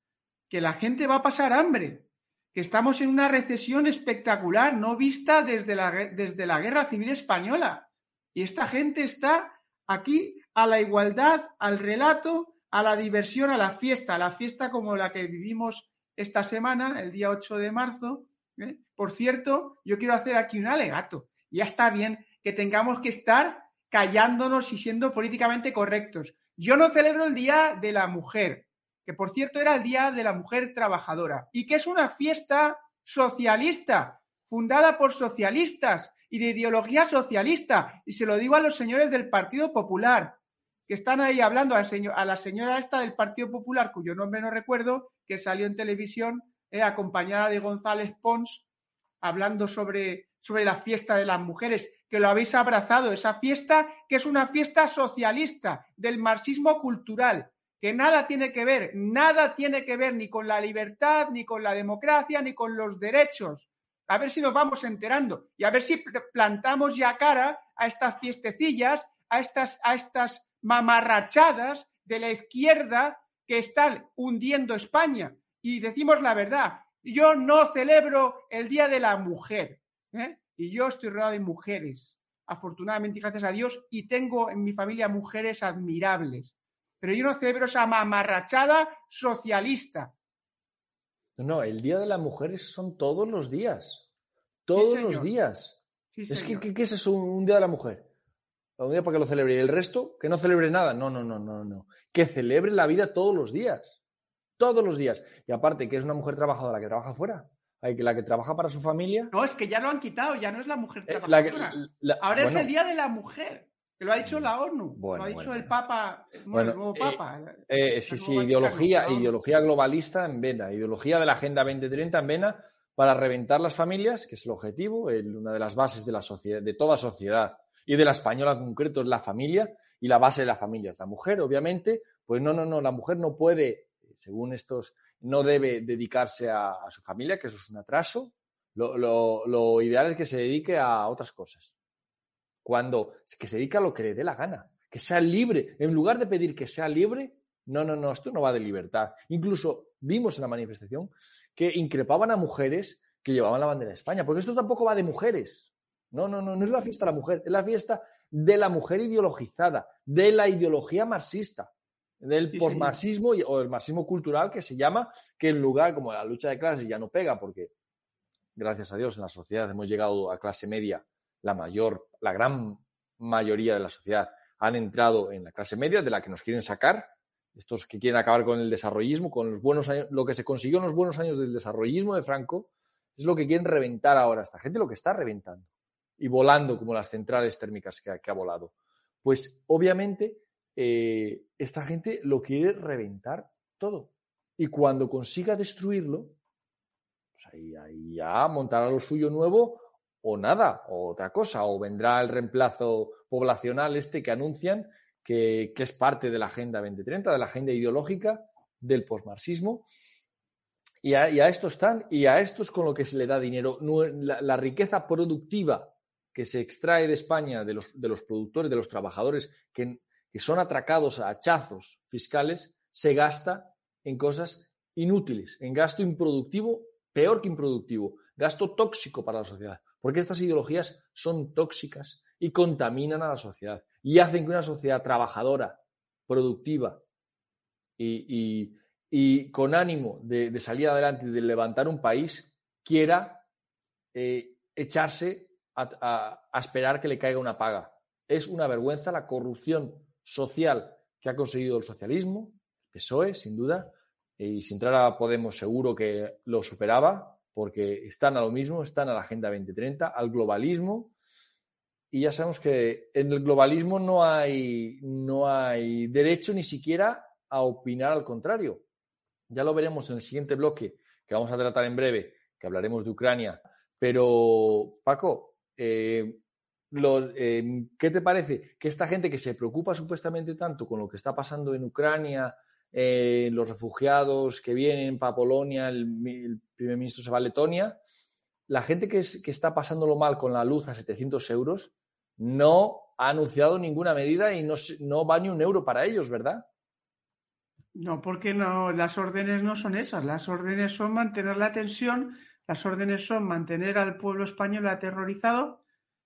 que la gente va a pasar hambre, que estamos en una recesión espectacular, no vista desde la, desde la Guerra Civil Española. Y esta gente está aquí a la igualdad, al relato, a la diversión, a la fiesta, a la fiesta como la que vivimos esta semana, el día 8 de marzo. ¿eh? Por cierto, yo quiero hacer aquí un alegato. Ya está bien que tengamos que estar callándonos y siendo políticamente correctos. Yo no celebro el Día de la Mujer, que por cierto era el Día de la Mujer Trabajadora, y que es una fiesta socialista, fundada por socialistas y de ideología socialista. Y se lo digo a los señores del Partido Popular, que están ahí hablando a, la señora esta del Partido Popular, cuyo nombre no recuerdo, que salió en televisión eh, acompañada de González Pons, hablando sobre la fiesta de las mujeres, que lo habéis abrazado, esa fiesta que es una fiesta socialista del marxismo cultural, que nada tiene que ver, nada tiene que ver ni con la libertad, ni con la democracia, ni con los derechos. A ver si nos vamos enterando y a ver si plantamos ya cara a estas fiestecillas, a estas, a estas mamarrachadas de la izquierda que están hundiendo España. Y decimos la verdad, yo no celebro el Día de la Mujer. ¿eh? Y yo estoy rodeado de mujeres, afortunadamente, gracias a Dios, y tengo en mi familia mujeres admirables pero yo no celebro esa mamarrachada socialista. No, el Día de las Mujeres son todos los días. Todos los días. es que, ¿qué, es eso, un Día de la Mujer? Un día para que lo celebre. ¿Y el resto? Que no celebre nada. No, no, no, no, no. Que celebre la vida todos los días. Todos los días. Y aparte, que es una mujer trabajadora que trabaja fuera. La que trabaja para su familia. No, es que ya lo han quitado, ya no es la mujer eh, trabajadora. Ahora es el Día de la Mujer lo ha dicho la ONU, lo ha dicho el Papa, el nuevo eh, Papa. Eh, sí, sí, ideología, ideología globalista en vena, ideología de la Agenda 2030 en vena para reventar las familias, que es el objetivo, una de las bases de la sociedad, de toda sociedad y de la española en concreto es la familia y la base de la familia es la mujer, obviamente, pues no, no, no, la mujer no puede, según estos, no debe dedicarse a, su familia, que eso es un atraso. lo ideal es que se dedique a otras cosas cuando que se dedica a lo que le dé la gana, que sea libre. En lugar de pedir que sea libre, no, no, no, esto no va de libertad. Incluso vimos en la manifestación que increpaban a mujeres que llevaban la bandera de España, porque esto tampoco va de mujeres. No, no, no, no es la fiesta de la mujer, es la fiesta de la mujer ideologizada, de la ideología marxista, del posmarxismo o el marxismo cultural que se llama, que en lugar como la lucha de clases ya no pega, porque gracias a Dios en la sociedad hemos llegado a clase media la mayor, la gran mayoría de la sociedad han entrado en la clase media, de la que nos quieren sacar, estos que quieren acabar con el desarrollismo, con los buenos años, lo que se consiguió en los buenos años del desarrollismo de Franco, es lo que quieren reventar ahora esta gente, lo que está reventando. y volando como las centrales térmicas que, ha volado. Pues obviamente eh, esta gente lo quiere reventar todo. Y cuando consiga destruirlo, pues ahí, ya montará lo suyo nuevo o nada, o otra cosa, o vendrá el reemplazo poblacional este que anuncian, que, es parte de la Agenda 2030, de la agenda ideológica del posmarxismo. Y a, esto están, y a esto es con lo que se le da dinero. La, riqueza productiva que se extrae de España, de los, de los productores, de los trabajadores, que, que son atracados a hachazos fiscales, se gasta en cosas inútiles, en gasto improductivo, peor que improductivo, gasto tóxico para la sociedad. Porque estas ideologías son tóxicas y contaminan a la sociedad y hacen que una sociedad trabajadora, productiva y, con ánimo de, salir adelante y de levantar un país quiera eh, echarse a, esperar que le caiga una paga. Es una vergüenza la corrupción social que ha conseguido el socialismo, PSOE, sin duda, y si entrara Podemos seguro que lo superaba, porque están a lo mismo, están a la Agenda 2030, al globalismo, y ya sabemos que en el globalismo no hay, no hay derecho ni siquiera a opinar al contrario. Ya lo veremos en el siguiente bloque que vamos a tratar en breve, que hablaremos de Ucrania. Pero, Paco, eh, eh, ¿qué te parece que esta gente que se preocupa supuestamente tanto con lo que está pasando en Ucrania, eh, los refugiados que vienen para Polonia, el, primer ministro se va a Letonia. La gente que está pasándolo mal con la luz a 700 euros no ha anunciado ninguna medida y no, no va ni un euro para ellos, ¿verdad? No, porque no, las órdenes no son esas. Las órdenes son mantener la tensión, las órdenes son mantener al pueblo español aterrorizado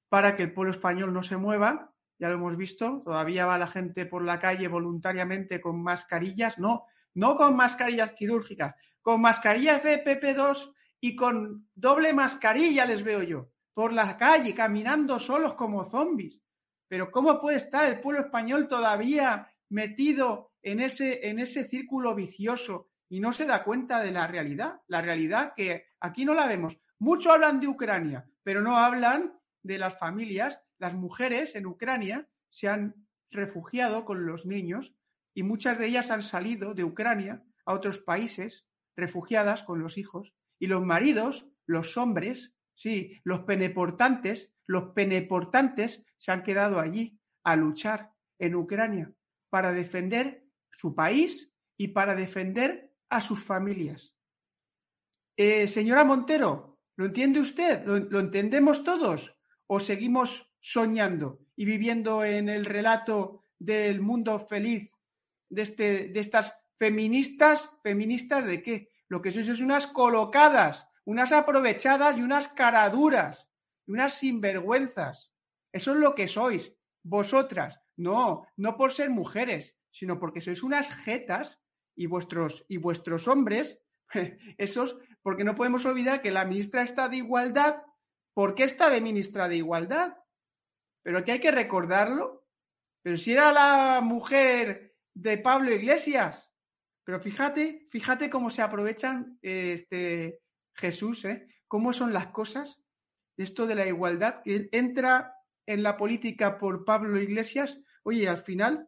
para que el pueblo español no se mueva ya lo hemos visto, todavía va la gente por la calle voluntariamente con mascarillas, no, no con mascarillas quirúrgicas, con mascarillas de PP2 y con doble mascarilla les veo yo, por la calle, caminando solos como zombies. Pero ¿cómo puede estar el pueblo español todavía metido en ese, en ese círculo vicioso y no se da cuenta de la realidad? La realidad que aquí no la vemos. Muchos hablan de Ucrania, pero no hablan de las familias las mujeres en Ucrania se han refugiado con los niños y muchas de ellas han salido de Ucrania a otros países refugiadas con los hijos y los maridos, los hombres, sí, los peneportantes, los peneportantes se han quedado allí a luchar en Ucrania para defender su país y para defender a sus familias. Eh, señora Montero, ¿lo entiende usted? ¿Lo entendemos todos? ¿O seguimos soñando y viviendo en el relato del mundo feliz de, este, de estas feministas, feministas de qué? Lo que sois es unas colocadas, unas aprovechadas y unas caraduras, y unas sinvergüenzas. Eso es lo que sois, vosotras. No, no por ser mujeres, sino porque sois unas jetas y vuestros, y vuestros hombres, [LAUGHS] esos, porque no podemos olvidar que la ministra está de igualdad. ¿Por qué está de ministra de igualdad? pero que hay que recordarlo. Pero si era la mujer de Pablo Iglesias. Pero fíjate, fíjate cómo se aprovechan este Jesús, ¿eh? Cómo son las cosas. Esto de la igualdad, que entra en la política por Pablo Iglesias. Oye, al final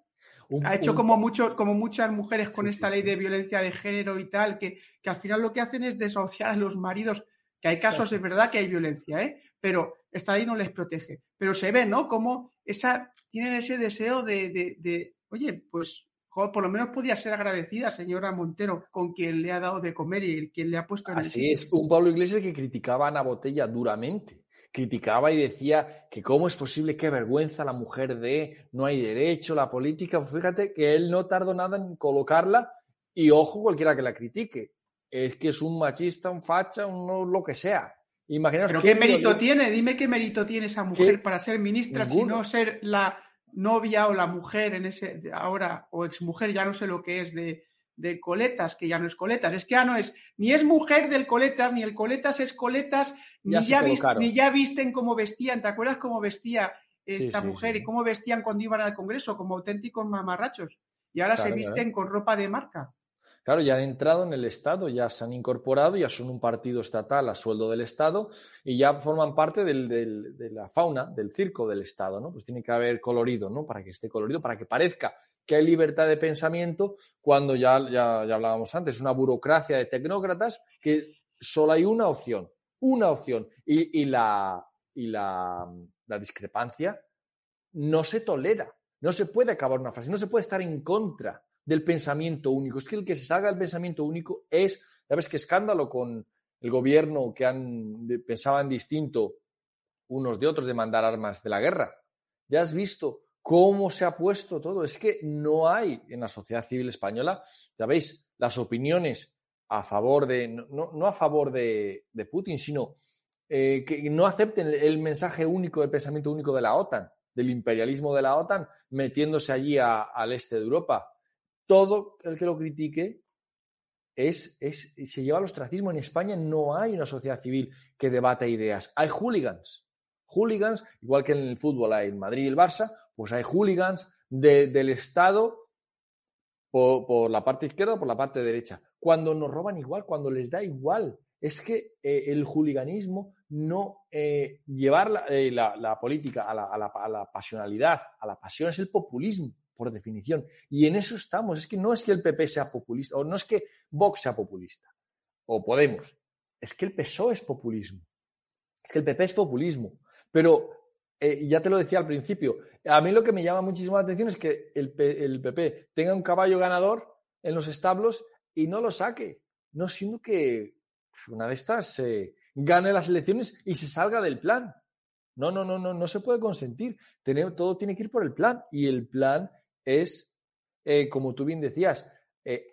ha hecho como, mucho, como muchas mujeres con esta ley de violencia de género y tal, que, que, al final lo que hacen es desahuciar a los maridos que hay casos, es verdad que hay violencia, ¿eh? pero esta ley no les protege. Pero se ve, ¿no? Como esa, tienen ese deseo de, de, oye, pues por lo menos podía ser agradecida, señora Montero, con quien le ha dado de comer y quien le ha puesto en Así es, un Pablo Iglesias que criticaba a Ana Botella duramente. Criticaba y decía que cómo es posible, qué vergüenza la mujer de, no hay derecho, la política. Fíjate que él no tardó nada en colocarla y ojo cualquiera que la critique es que es un machista, un facha, un lo que sea. Imaginaos ¿Pero qué mérito tiene? Dime qué mérito tiene esa mujer para ser ministra, si no ser la novia o la mujer en ese ahora, o exmujer, ya no sé lo que es de, de coletas, que ya no es coletas. Es que ya no es, ni es mujer del coletas, ni el coletas es coletas, ni ya, ni ya visten cómo vestían. ¿Te acuerdas cómo vestía esta mujer y cómo vestían cuando iban al Congreso, como auténticos mamarrachos? Y ahora se visten con ropa de marca. Claro, ya han entrado en el Estado, ya se han incorporado, ya son un partido estatal a sueldo del Estado y ya forman parte de la fauna, del circo del Estado, ¿no? Pues tiene que haber colorido, ¿no? Para que esté colorido, para que parezca que hay libertad de pensamiento cuando ya, ya, hablábamos antes, una burocracia de tecnócratas que solo hay una opción, una opción. Y, la, y la, la discrepancia no se tolera. No se puede acabar una frase, no se puede estar en contra del pensamiento único. Es que el que se salga del pensamiento único es, ya ves qué escándalo con el gobierno que han, pensaban distinto unos de otros de mandar armas de la guerra. Ya has visto cómo se ha puesto todo. Es que no hay en la sociedad civil española, ya veis, las opiniones a favor de, no, a favor de, Putin, sino eh, que no acepten el mensaje único del pensamiento único de la OTAN del imperialismo de la OTAN, metiéndose allí al este de Europa. Todo el que lo critique es, es, se lleva al ostracismo. En España no hay una sociedad civil que debate ideas. Hay hooligans. Hooligans, igual que en el fútbol hay en Madrid y el Barça, pues hay hooligans del Estado por, la parte izquierda o por la parte derecha. Cuando nos roban igual, cuando les da igual. Es que eh, el hooliganismo no eh, llevar eh, la, política a la, pasionalidad, a la pasión, es el populismo, por definición. Y en eso estamos. Es que no es que el PP sea populista, o no es que Vox sea populista, o Podemos. Es que el PSOE es populismo. Es que el PP es populismo. Pero eh, ya te lo decía al principio, a mí lo que me llama muchísimo la atención es que el, el PP tenga un caballo ganador en los establos y no lo saque. No, siendo que pues, una de estas gane las elecciones y se salga del plan. No, no, no, no, no se puede consentir. todo tiene que ir por el plan. Y el plan es, eh, como tú bien decías, eh,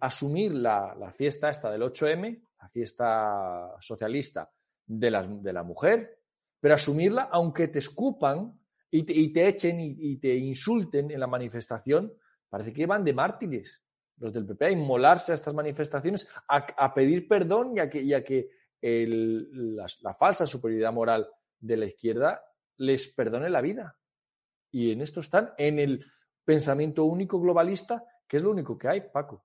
asumir la, fiesta esta del 8M, la fiesta socialista de la, de la mujer, pero asumirla aunque te escupan y te, echen y, te insulten en la manifestación, parece que van de mártires los del PP a inmolarse a estas manifestaciones, a, pedir perdón y a que, y a que la, falsa superioridad moral de la izquierda les perdone la vida. Y en esto están, en el pensamiento único globalista, que es lo único que hay, Paco.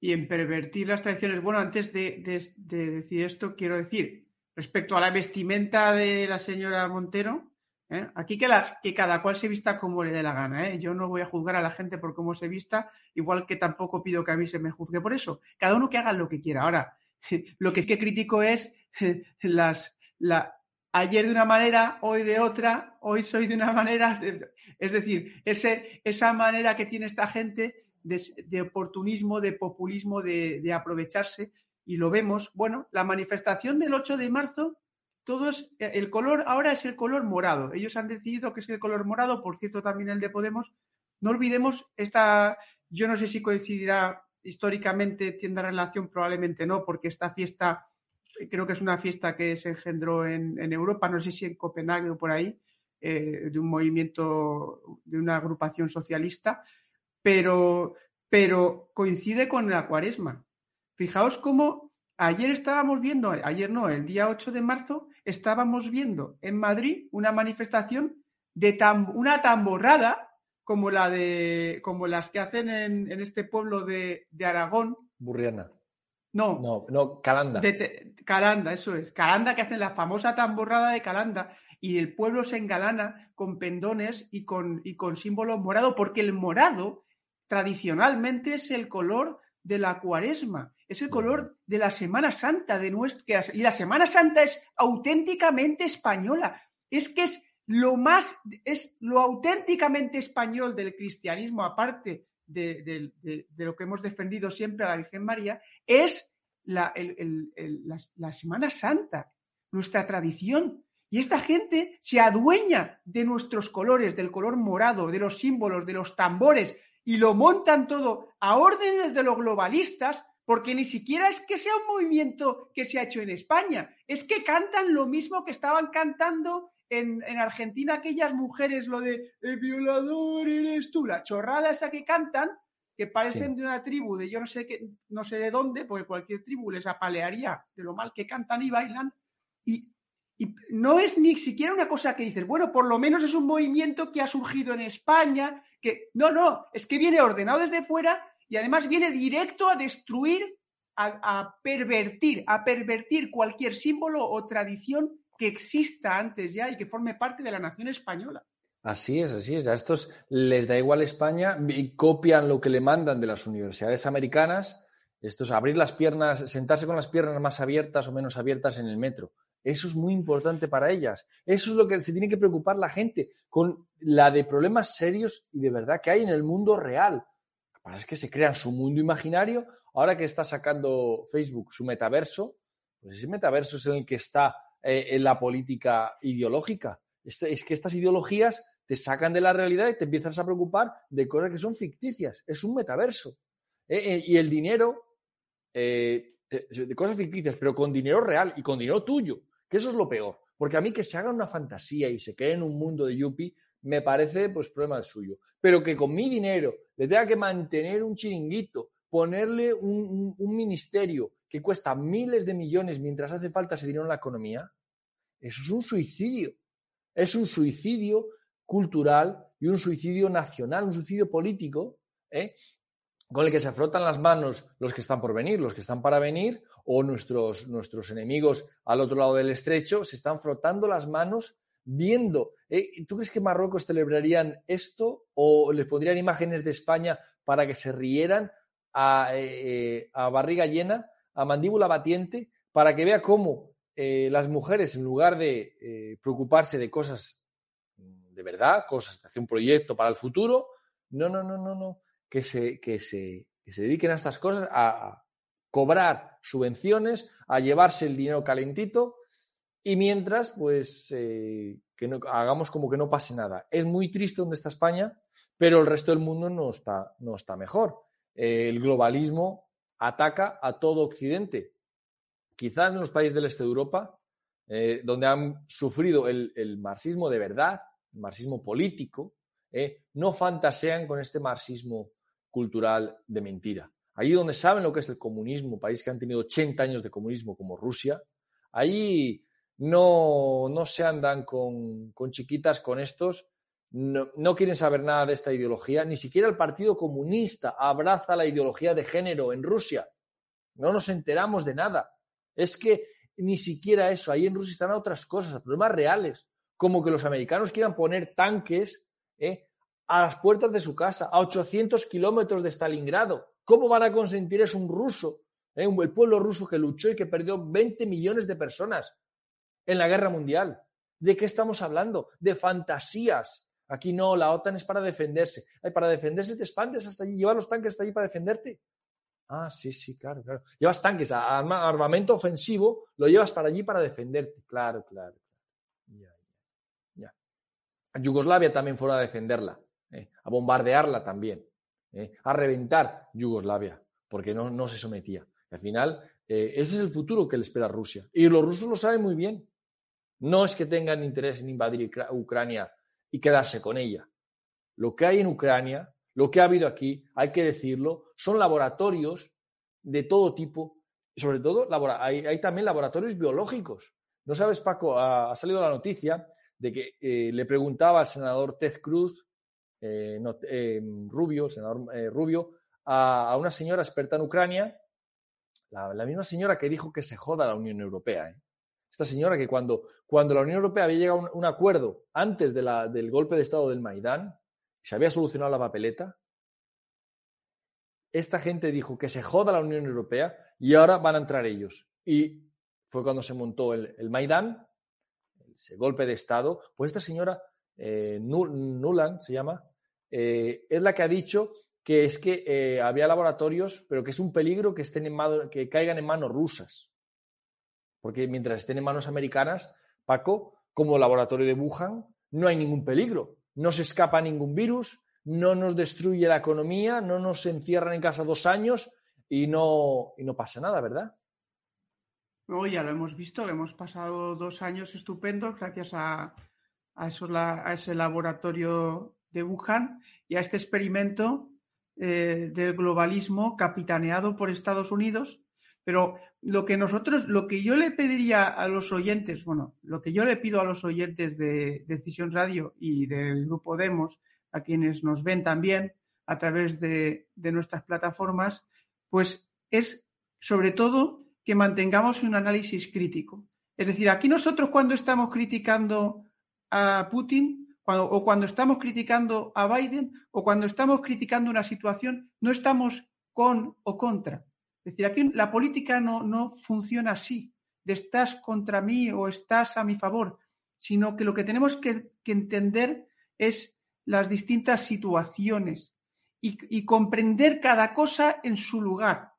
Y en pervertir las tradiciones. Bueno, antes de, decir esto, quiero decir, respecto a la vestimenta de la señora Montero, ¿eh? aquí que, cada cual se vista como le dé la gana. ¿eh? Yo no voy a juzgar a la gente por cómo se vista, igual que tampoco pido que a mí se me juzgue por eso. Cada uno que haga lo que quiera. Ahora, [LAUGHS] Lo que es que critico es [LAUGHS] las, la, ayer de una manera, hoy de otra, hoy soy de una manera. [LAUGHS] Es decir, ese, esa manera que tiene esta gente de, oportunismo, de populismo, de, aprovecharse, y lo vemos. Bueno, la manifestación del 8 de marzo, todos, el color ahora es el color morado. Ellos han decidido que es el color morado, por cierto, también el de Podemos. No olvidemos esta, yo no sé si coincidirá históricamente tiene relación, probablemente no, porque esta fiesta creo que es una fiesta que se engendró en, Europa, no sé si en Copenhague o por ahí, eh, de un movimiento, de una agrupación socialista, pero, pero coincide con la cuaresma. Fijaos cómo ayer estábamos viendo, ayer no, el día 8 de marzo, estábamos viendo en Madrid una manifestación de una tamborrada como la de como las que hacen en, este pueblo de, Aragón. Burriana. No. No, no, Calanda. Calanda, eso es. Calanda que hacen la famosa tamborrada de Calanda y el pueblo se engalana con pendones y con, y con símbolo morado, porque el morado tradicionalmente es el color de la cuaresma, es el color de la Semana Santa de nuestra. Y la Semana Santa es auténticamente española. Es que es lo más, es lo auténticamente español del cristianismo, aparte de, lo que hemos defendido siempre a la Virgen María, es la, la, Semana Santa, nuestra tradición. Y esta gente se adueña de nuestros colores, del color morado, de los símbolos, de los tambores, y lo montan todo a órdenes de los globalistas, porque ni siquiera es que sea un movimiento que se ha hecho en España, es que cantan lo mismo que estaban cantando en, Argentina aquellas mujeres, lo de el violador eres tú, la chorrada esa que cantan, que parecen de una tribu de yo no sé qué, no sé de dónde, porque cualquier tribu les apalearía de lo mal que cantan y bailan. Y, y no es ni siquiera una cosa que dices, bueno, por lo menos es un movimiento que ha surgido en España, que no, no, es que viene ordenado desde fuera y además viene directo a destruir, a, pervertir, a pervertir cualquier símbolo o tradición que exista antes ya y que forme parte de la nación española. Así es, así es. A estos les da igual España y copian lo que le mandan de las universidades americanas. Esto es abrir las piernas, sentarse con las piernas más abiertas o menos abiertas en el metro. Eso es muy importante para ellas. Eso es lo que se tiene que preocupar la gente, con la de problemas serios y de verdad que hay en el mundo real. Para es que se crean su mundo imaginario. Ahora que está sacando Facebook su metaverso, pues ese metaverso es en el que está eh, en la política ideológica. Este, es que estas ideologías te sacan de la realidad y te empiezas a preocupar de cosas que son ficticias. Es un metaverso. Eh, eh, y el dinero, de cosas ficticias, pero con dinero real y con dinero tuyo. Que eso es lo peor. Porque a mí que se haga una fantasía y se cree en un mundo de Yuppie, me parece pues problema suyo. Pero que con mi dinero le tenga que mantener un chiringuito, ponerle un, ministerio que cuesta miles de millones mientras hace falta ese dinero en la economía, eso es un suicidio. Es un suicidio cultural y un suicidio nacional, un suicidio político, ¿eh? con el que se frotan las manos los que están por venir, los que están para venir, o nuestros, nuestros enemigos al otro lado del estrecho se están frotando las manos viendo. Eh, ¿Tú crees que Marruecos celebrarían esto o les pondrían imágenes de España para que se rieran a, eh, barriga llena, a mandíbula batiente, para que vea cómo eh, las mujeres, en lugar de preocuparse de cosas de verdad, cosas de hacer un proyecto para el futuro, no, no, no, no, no, que se, que se, se dediquen a estas cosas, a, cobrar subvenciones, a llevarse el dinero calentito y mientras, pues, eh, que no, hagamos como que no pase nada. Es muy triste donde está España, pero el resto del mundo no está, no está mejor. el globalismo ataca a todo Occidente. Quizás en los países del este de Europa, eh, donde han sufrido el, marxismo de verdad, el marxismo político, eh, no fantasean con este marxismo cultural de mentira. Allí donde saben lo que es el comunismo, países que han tenido 80 años de comunismo como Rusia, ahí no, no se andan con, chiquitas con estos, no, quieren saber nada de esta ideología, ni siquiera el Partido Comunista abraza la ideología de género en Rusia. No nos enteramos de nada. Es que ni siquiera eso, ahí en Rusia están otras cosas, problemas reales, como que los americanos quieran poner tanques ¿eh? a las puertas de su casa, a 800 kilómetros de Stalingrado. ¿Cómo van a consentir eso un ruso? ¿Eh? El pueblo ruso que luchó y que perdió 20 millones de personas en la guerra mundial. ¿De qué estamos hablando? De fantasías. Aquí no, la OTAN es para defenderse. para defenderse te expandes hasta allí, llevas los tanques hasta allí para defenderte. Ah, sí, sí, claro, claro. Llevas tanques, armamento ofensivo, lo llevas para allí para defenderte. Claro, claro. Ya, Yugoslavia también fuera a defenderla, ¿eh? a bombardearla también. ¿eh? a reventar Yugoslavia, porque no, no se sometía. al final, eh, ese es el futuro que le espera a Rusia. Y los rusos lo saben muy bien. No es que tengan interés en invadir Ucrania y quedarse con ella. Lo que hay en Ucrania, lo que ha habido aquí, hay que decirlo, son laboratorios de todo tipo, sobre todo hay, también laboratorios biológicos. ¿No sabes, Paco? Ha, salido la noticia de que eh, le preguntaba al senador Ted Cruz eh, eh, Rubio, senador eh, Rubio, a, una señora experta en Ucrania, la, misma señora que dijo que se joda la Unión Europea. Esta señora que cuando, cuando la Unión Europea había llegado a un, acuerdo antes del golpe de Estado del Maidán, se había solucionado la papeleta, esta gente dijo que se joda la Unión Europea y ahora van a entrar ellos. Y fue cuando se montó el, el Maidán, ese golpe de Estado, pues esta señora eh, Nuland se llama, eh, es la que ha dicho que es que eh, había laboratorios, pero que es un peligro que, estén en que caigan en manos rusas. Porque mientras estén en manos americanas, Paco, como laboratorio de Wuhan, no hay ningún peligro. No se escapa ningún virus, no nos destruye la economía, no nos encierran en casa dos años y no, y no pasa nada, ¿verdad? No, ya lo hemos visto, hemos pasado dos años estupendos gracias a, a, ese laboratorio de Wuhan y a este experimento eh, del globalismo capitaneado por Estados Unidos. Pero lo que nosotros, lo que yo le pediría a los oyentes, bueno, lo que yo le pido a los oyentes de Decisión Radio y del grupo Demos, a quienes nos ven también, a través de, nuestras plataformas, pues es sobre todo que mantengamos un análisis crítico. Es decir, aquí nosotros cuando estamos criticando a Putin o cuando estamos criticando a Biden o cuando estamos criticando una situación, no estamos con o contra. Es decir, aquí la política no, no funciona así, de estás contra mí o estás a mi favor, sino que lo que tenemos que, entender es las distintas situaciones y, y comprender cada cosa en su lugar.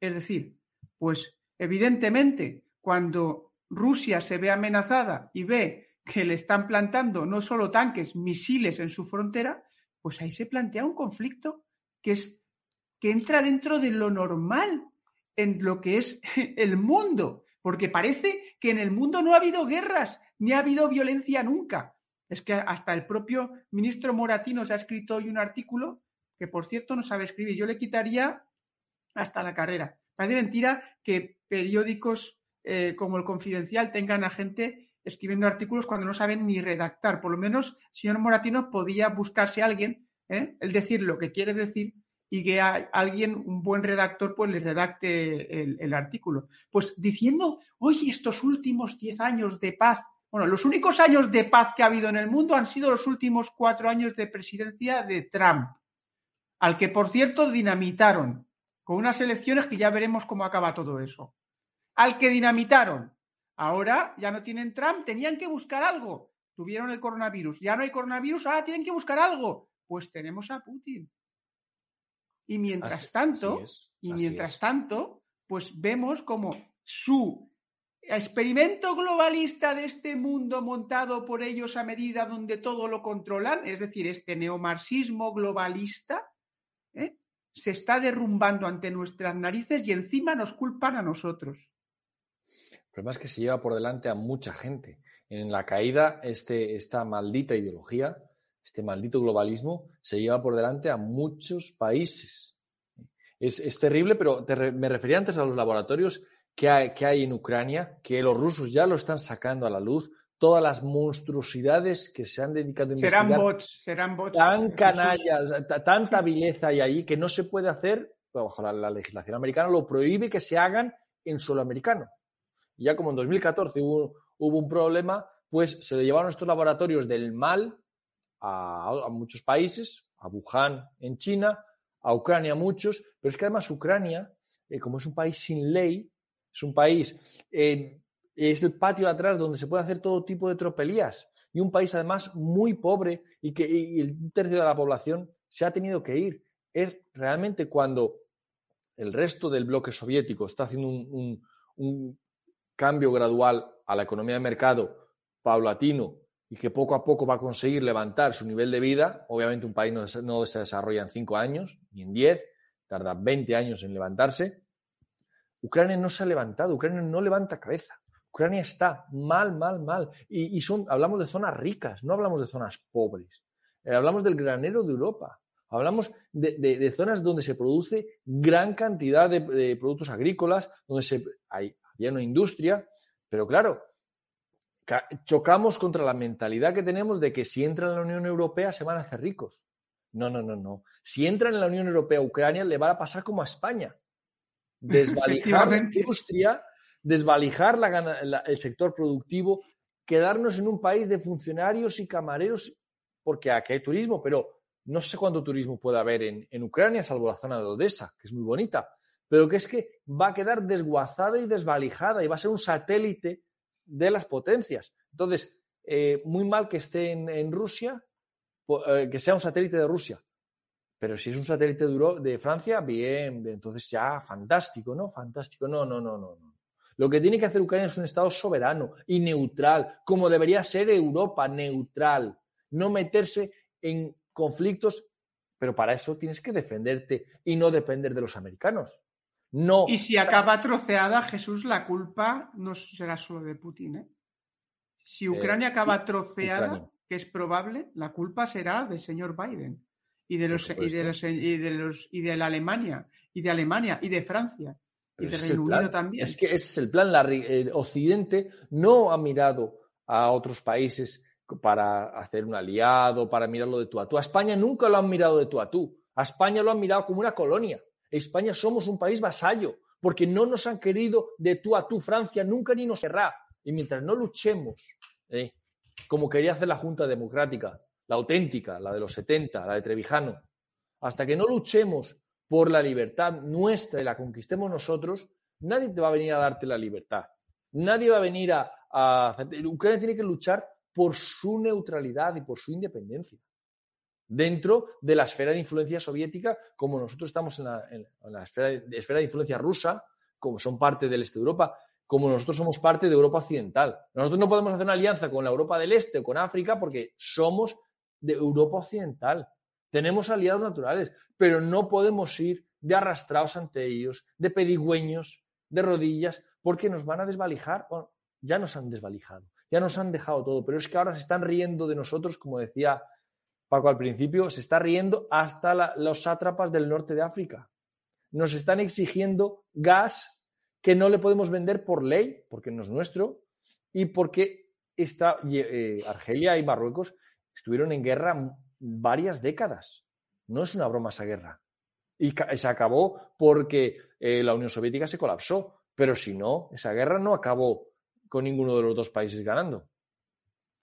Es decir, pues evidentemente, cuando Rusia se ve amenazada y ve que le están plantando no solo tanques, misiles en su frontera, pues ahí se plantea un conflicto que es que entra dentro de lo normal en lo que es [LAUGHS] el mundo, porque parece que en el mundo no ha habido guerras, ni ha habido violencia nunca. Es que hasta el propio ministro Moratino se ha escrito hoy un artículo que, por cierto, no sabe escribir. Yo le quitaría hasta la carrera. Parece mentira que periódicos eh, como el Confidencial tengan a gente escribiendo artículos cuando no saben ni redactar. Por lo menos, señor Moratino podía buscarse a alguien, ¿eh? el decir lo que quiere decir y que alguien, un buen redactor, pues le redacte el, el artículo. Pues diciendo, oye, estos últimos diez años de paz, bueno, los únicos años de paz que ha habido en el mundo han sido los últimos cuatro años de presidencia de Trump, al que, por cierto, dinamitaron, con unas elecciones que ya veremos cómo acaba todo eso. Al que dinamitaron, Ahora ya no tienen Trump, tenían que buscar algo. Tuvieron el coronavirus, ya no hay coronavirus, ahora tienen que buscar algo. Pues tenemos a Putin. Y mientras Así- tanto, así y mientras es. tanto, pues vemos como su experimento globalista de este mundo montado por ellos a medida donde todo lo controlan, es decir, este neomarxismo globalista, ¿eh? se está derrumbando ante nuestras narices y encima nos culpan a nosotros. El problema es que se lleva por delante a mucha gente. En la caída, este, esta maldita ideología, este maldito globalismo, se lleva por delante a muchos países. Es, es terrible, pero te re- me refería antes a los laboratorios que hay, que hay en Ucrania, que los rusos ya lo están sacando a la luz, todas las monstruosidades que se han dedicado a investigar Serán bots, serán bots. tan canallas, ta- tanta vileza hay ahí que no se puede hacer, bajo la, la legislación americana lo prohíbe que se hagan en suelo americano. Y ya como en 2014 hubo, hubo un problema, pues se le llevaron estos laboratorios del mal a, muchos países, a Wuhan en China, a Ucrania muchos, pero es que además Ucrania, eh, como es un país sin ley, es un país, eh, es el patio de atrás donde se puede hacer todo tipo de tropelías y un país además muy pobre y que el tercio de la población se ha tenido que ir. Es realmente cuando el resto del bloque soviético está haciendo un- un cambio gradual a la economía de mercado paulatino y que poco a poco va a conseguir levantar su nivel de vida, obviamente un país no, se- no se desarrolla en cinco años ni en diez, tarda 20 años en levantarse. Ucrania no se ha levantado, Ucrania no levanta cabeza. Ucrania está mal, mal, mal. Y, y son, hablamos de zonas ricas, no hablamos de zonas pobres. Eh, hablamos del granero de Europa. Hablamos de, de- zonas donde se produce gran cantidad de, productos agrícolas, donde se, hay, había una industria, pero claro, chocamos contra la mentalidad que tenemos de que si entran en la Unión Europea se van a hacer ricos. No, no, no, no. Si entran en la Unión Europea, Ucrania le va a pasar como a España. [LAUGHS] Desvalijar la industria, desvalijar la- el sector productivo, quedarnos en un país de funcionarios y camareros, porque aquí hay turismo, pero no sé cuánto turismo puede haber en, en Ucrania, salvo la zona de Odessa, que es muy bonita, pero que es que va a quedar desguazada y desvalijada y va a ser un satélite de las potencias. Entonces, eh, muy mal que esté en, Rusia, eh, que sea un satélite de Rusia. Pero si es un satélite de, de Francia, bien, bien, entonces ya, fantástico, ¿no? Fantástico. No, no, no, no, no. Lo que tiene que hacer Ucrania es un Estado soberano y neutral, como debería ser Europa, neutral. No meterse en conflictos, pero para eso tienes que defenderte y no depender de los americanos. No. Y si acaba troceada, Jesús, la culpa no será solo de Putin. ¿eh? Si Ucrania acaba troceada, Ucrania. que es probable, la culpa será del señor Biden y de los y de los y de los y de la Alemania y de Alemania y de Francia y de Reino. Unido también. Es que ese es el plan. La el Occidente no ha mirado a otros países para hacer un aliado, para mirarlo de tú a tú. A España nunca lo han mirado de tú a tú. A España lo han mirado como una colonia. España somos un país vasallo, porque no nos han querido de tú a tú. Francia nunca ni nos querrá. Y mientras no luchemos, ¿eh? como quería hacer la Junta Democrática, la auténtica, la de los 70, la de Trevijano, hasta que no luchemos por la libertad nuestra y la conquistemos nosotros, nadie te va a venir a darte la libertad. Nadie va a venir a... Ucrania tiene que luchar por su neutralidad y por su independencia dentro de la esfera de influencia soviética, como nosotros estamos en la, esfera, de, influencia rusa, como son parte del este de Europa, como nosotros somos parte de Europa Occidental. Nosotros no podemos hacer una alianza con la Europa del Este o con África porque somos de Europa Occidental. Tenemos aliados naturales, pero no podemos ir de arrastrados ante ellos, de pedigüeños, de rodillas, porque nos van a desvalijar. Bueno, ya nos han desvalijado, ya nos han dejado todo, pero es que ahora se están riendo de nosotros, como decía Paco al principio, se está riendo hasta los sátrapas del norte de África. Nos están exigiendo gas que no le podemos vender por ley, porque no es nuestro, y porque está, eh, Argelia y Marruecos estuvieron en guerra varias décadas. No es una broma esa guerra. Y se acabó porque eh, la Unión Soviética se colapsó. Pero si no, esa guerra no acabó con ninguno de los dos países ganando.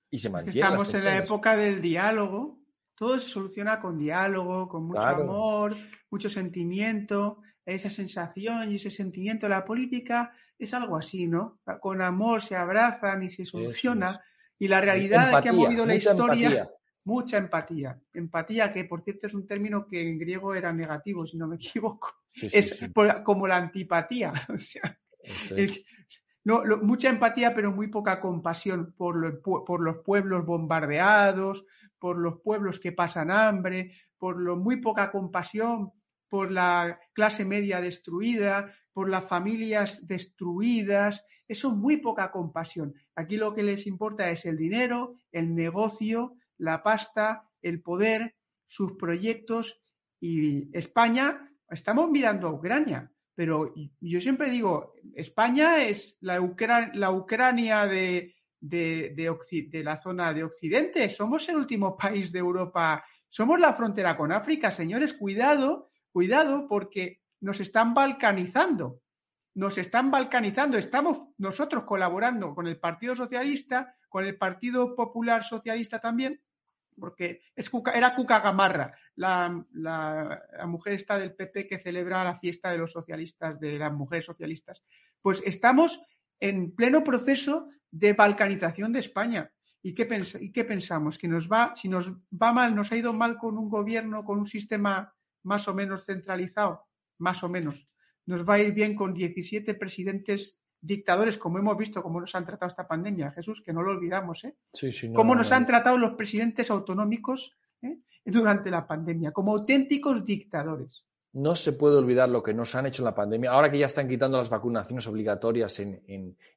Y se mantiene. Estamos en la época del diálogo. Todo se soluciona con diálogo, con mucho amor, mucho sentimiento, esa sensación y ese sentimiento. La política es algo así, ¿no? Con amor se abrazan y se soluciona. Y la realidad que ha movido la historia mucha empatía. Empatía, que por cierto es un término que en griego era negativo, si no me equivoco. es como la antipatía. [LAUGHS] no, mucha empatía, pero muy poca compasión por, por, los pueblos bombardeados, por los pueblos que pasan hambre, por lo muy poca compasión por la clase media destruida, por las familias destruidas. Eso muy poca compasión. Aquí lo que les importa es el dinero, el negocio, la pasta, el poder, sus proyectos y España, estamos mirando a Ucrania, pero yo siempre digo, España es la, la Ucrania de, de, de, la zona de Occidente, somos el último país de Europa, somos la frontera con África, señores, cuidado, cuidado porque nos están balcanizando, nos están balcanizando, estamos nosotros colaborando con el Partido Socialista, con el Partido Popular Socialista también, porque era Cuca Gamarra, la, mujer está del PP que celebra la fiesta de los socialistas, de las mujeres socialistas. Pues estamos en pleno proceso de balcanización de España. ¿Y qué, ¿Y qué pensamos? Que nos va, si nos va mal, nos ha ido mal con un gobierno, con un sistema más o menos centralizado, más o menos. Nos va a ir bien con 17 presidentes dictadores, como hemos visto cómo nos han tratado esta pandemia, Jesús, que no lo olvidamos, ¿eh? Sí, sí, cómo nos han tratado los presidentes autonómicos ¿eh? durante la pandemia, como auténticos dictadores. No se puede olvidar lo que nos han hecho en la pandemia. Ahora que ya están quitando las vacunaciones obligatorias en,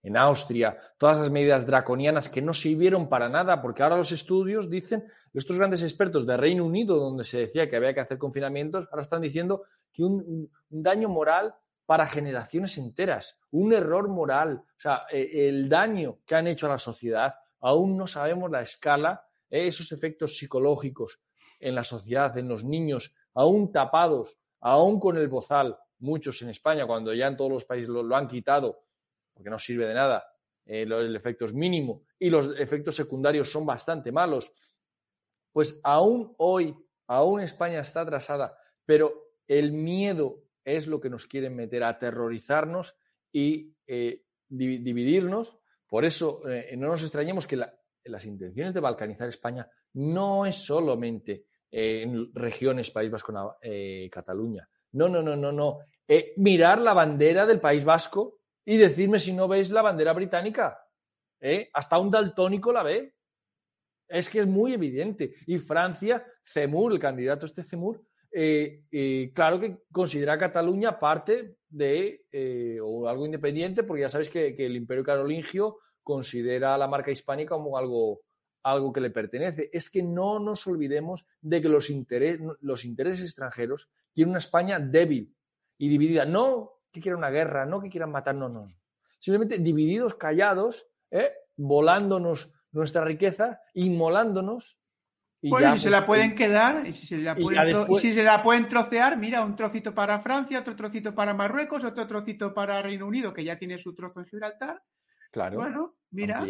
en Austria, todas las medidas draconianas que no sirvieron para nada, porque ahora los estudios dicen, estos grandes expertos de Reino Unido, donde se decía que había que hacer confinamientos, ahora están diciendo que un, un daño moral para generaciones enteras. Un error moral. O sea, eh, el daño que han hecho a la sociedad, aún no sabemos la escala, eh, esos efectos psicológicos en la sociedad, en los niños, aún tapados, aún con el bozal, muchos en España, cuando ya en todos los países lo, han quitado, porque no sirve de nada, eh, el efecto es mínimo y los efectos secundarios son bastante malos, pues aún hoy, aún España está atrasada, pero el miedo es lo que nos quieren meter, a aterrorizarnos y eh, dividirnos. Por eso eh, no nos extrañemos que las intenciones de balcanizar España no es solamente en regiones País Vasco, eh, Cataluña. No, no, no, no, no. mirar la bandera del País Vasco y decirme si no veis la bandera británica. Hasta un daltónico la ve. Es que es muy evidente. Y Francia, Cemur, el candidato este Cemur, eh, claro que considera a Cataluña parte de eh, o algo independiente, porque ya sabéis que, el Imperio Carolingio considera a la marca hispánica como algo, algo que le pertenece. Es que no nos olvidemos de que los, los intereses extranjeros quieren una España débil y dividida. No que quieran una guerra, no que quieran matarnos, no. Simplemente divididos, callados, ¿eh? volándonos nuestra riqueza, inmolándonos Y bueno, si se la pueden quedar, y si se la pueden, si se la pueden trocear, mira, un trocito para Francia, otro trocito para Marruecos, otro trocito para Reino Unido, que ya tiene su trozo en Gibraltar. Claro. Bueno, mira.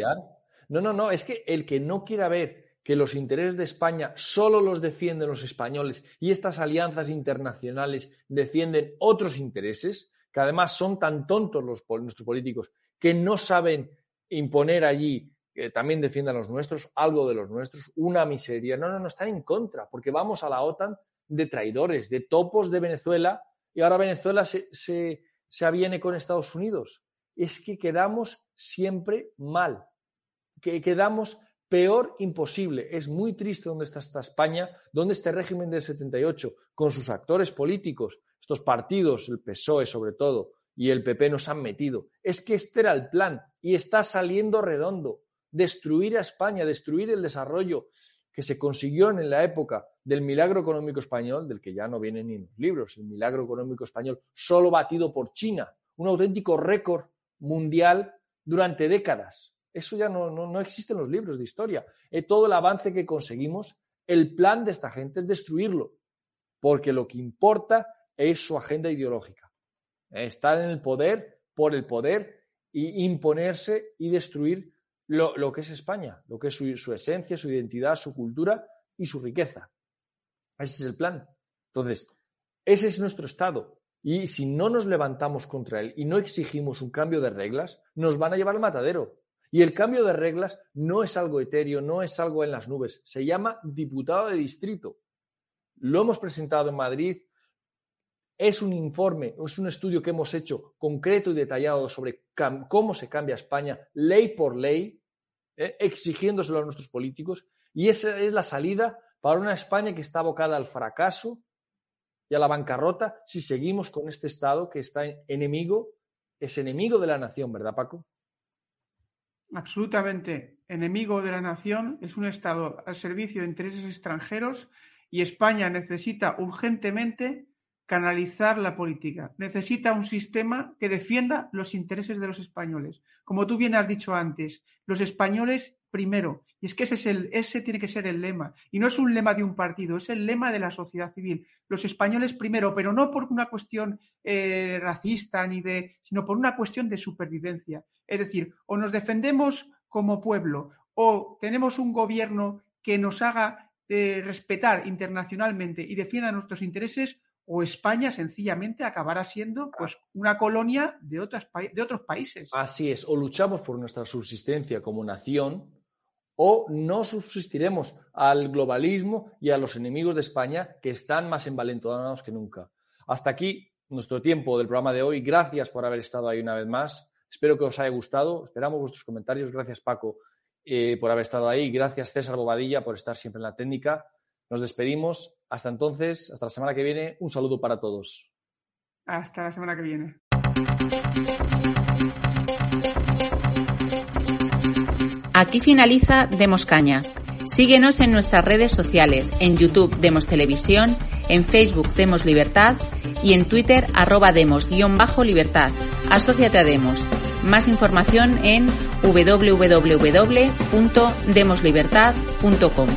No, no, no, es que el que no quiera ver que los intereses de España solo los defienden los españoles y estas alianzas internacionales defienden otros intereses, que además son tan tontos los, nuestros políticos que no saben imponer allí también defiendan los nuestros, algo de los nuestros, una miseria. No, no, no, están en contra, porque vamos a la OTAN de traidores, de topos de Venezuela, y ahora Venezuela se, se, se aviene con Estados Unidos. Es que quedamos siempre mal, que quedamos peor imposible. Es muy triste dónde está esta España, dónde este régimen del 78, con sus actores políticos, estos partidos, el PSOE sobre todo, y el PP nos han metido. Es que este era el plan y está saliendo redondo. Destruir a España, destruir el desarrollo que se consiguió en la época del milagro económico español, del que ya no vienen ni los libros, el milagro económico español, solo batido por China, un auténtico récord mundial durante décadas. Eso ya no, no, existe en los libros de historia. Eh, todo el avance que conseguimos, el plan de esta gente es destruirlo, porque lo que importa es su agenda ideológica. estar en el poder por el poder y imponerse y destruir lo, que es España, lo que es su, esencia, su identidad, su cultura y su riqueza. Ese es el plan. Entonces, ese es nuestro Estado. Y si no nos levantamos contra él y no exigimos un cambio de reglas, nos van a llevar al matadero. Y el cambio de reglas no es algo etéreo, no es algo en las nubes, se llama diputado de distrito. Lo hemos presentado en Madrid, es un informe, es un estudio que hemos hecho concreto y detallado sobre cómo se cambia España, ley por ley, eh, exigiéndoselo a nuestros políticos, y esa es la salida para una España que está abocada al fracaso y a la bancarrota si seguimos con este Estado que está enemigo, es enemigo de la nación, ¿verdad, Paco? absolutamente enemigo de la nación, es un Estado al servicio de intereses extranjeros y España necesita urgentemente canalizar la política. Necesita un sistema que defienda los intereses de los españoles. Como tú bien has dicho antes, los españoles primero. Y es que ese, es el, ese tiene que ser el lema. Y no es un lema de un partido, es el lema de la sociedad civil. Los españoles primero, pero no por una cuestión eh, racista ni de, sino por una cuestión de supervivencia. Es decir, o nos defendemos como pueblo, o tenemos un gobierno que nos haga eh, respetar internacionalmente y defienda nuestros intereses, o España sencillamente acabará siendo pues una colonia de, otras, de otros países. Así es, o luchamos por nuestra subsistencia como nación o no subsistiremos al globalismo y a los enemigos de España que están más envalentonados que nunca. Hasta aquí nuestro tiempo del programa de hoy. Gracias por haber estado ahí una vez más. Espero que os haya gustado. Esperamos vuestros comentarios. Gracias Paco eh, por haber estado ahí. Gracias César Bobadilla por estar siempre en la técnica. Nos despedimos. Hasta entonces, hasta la semana que viene. Un saludo para todos. Hasta la semana que viene. Aquí finaliza Demos Caña. Síguenos en nuestras redes sociales, en YouTube Demos Televisión, en Facebook Demos Libertad y en Twitter arroba demos-libertad. Asociate a Demos. Más información en www.demoslibertad.com.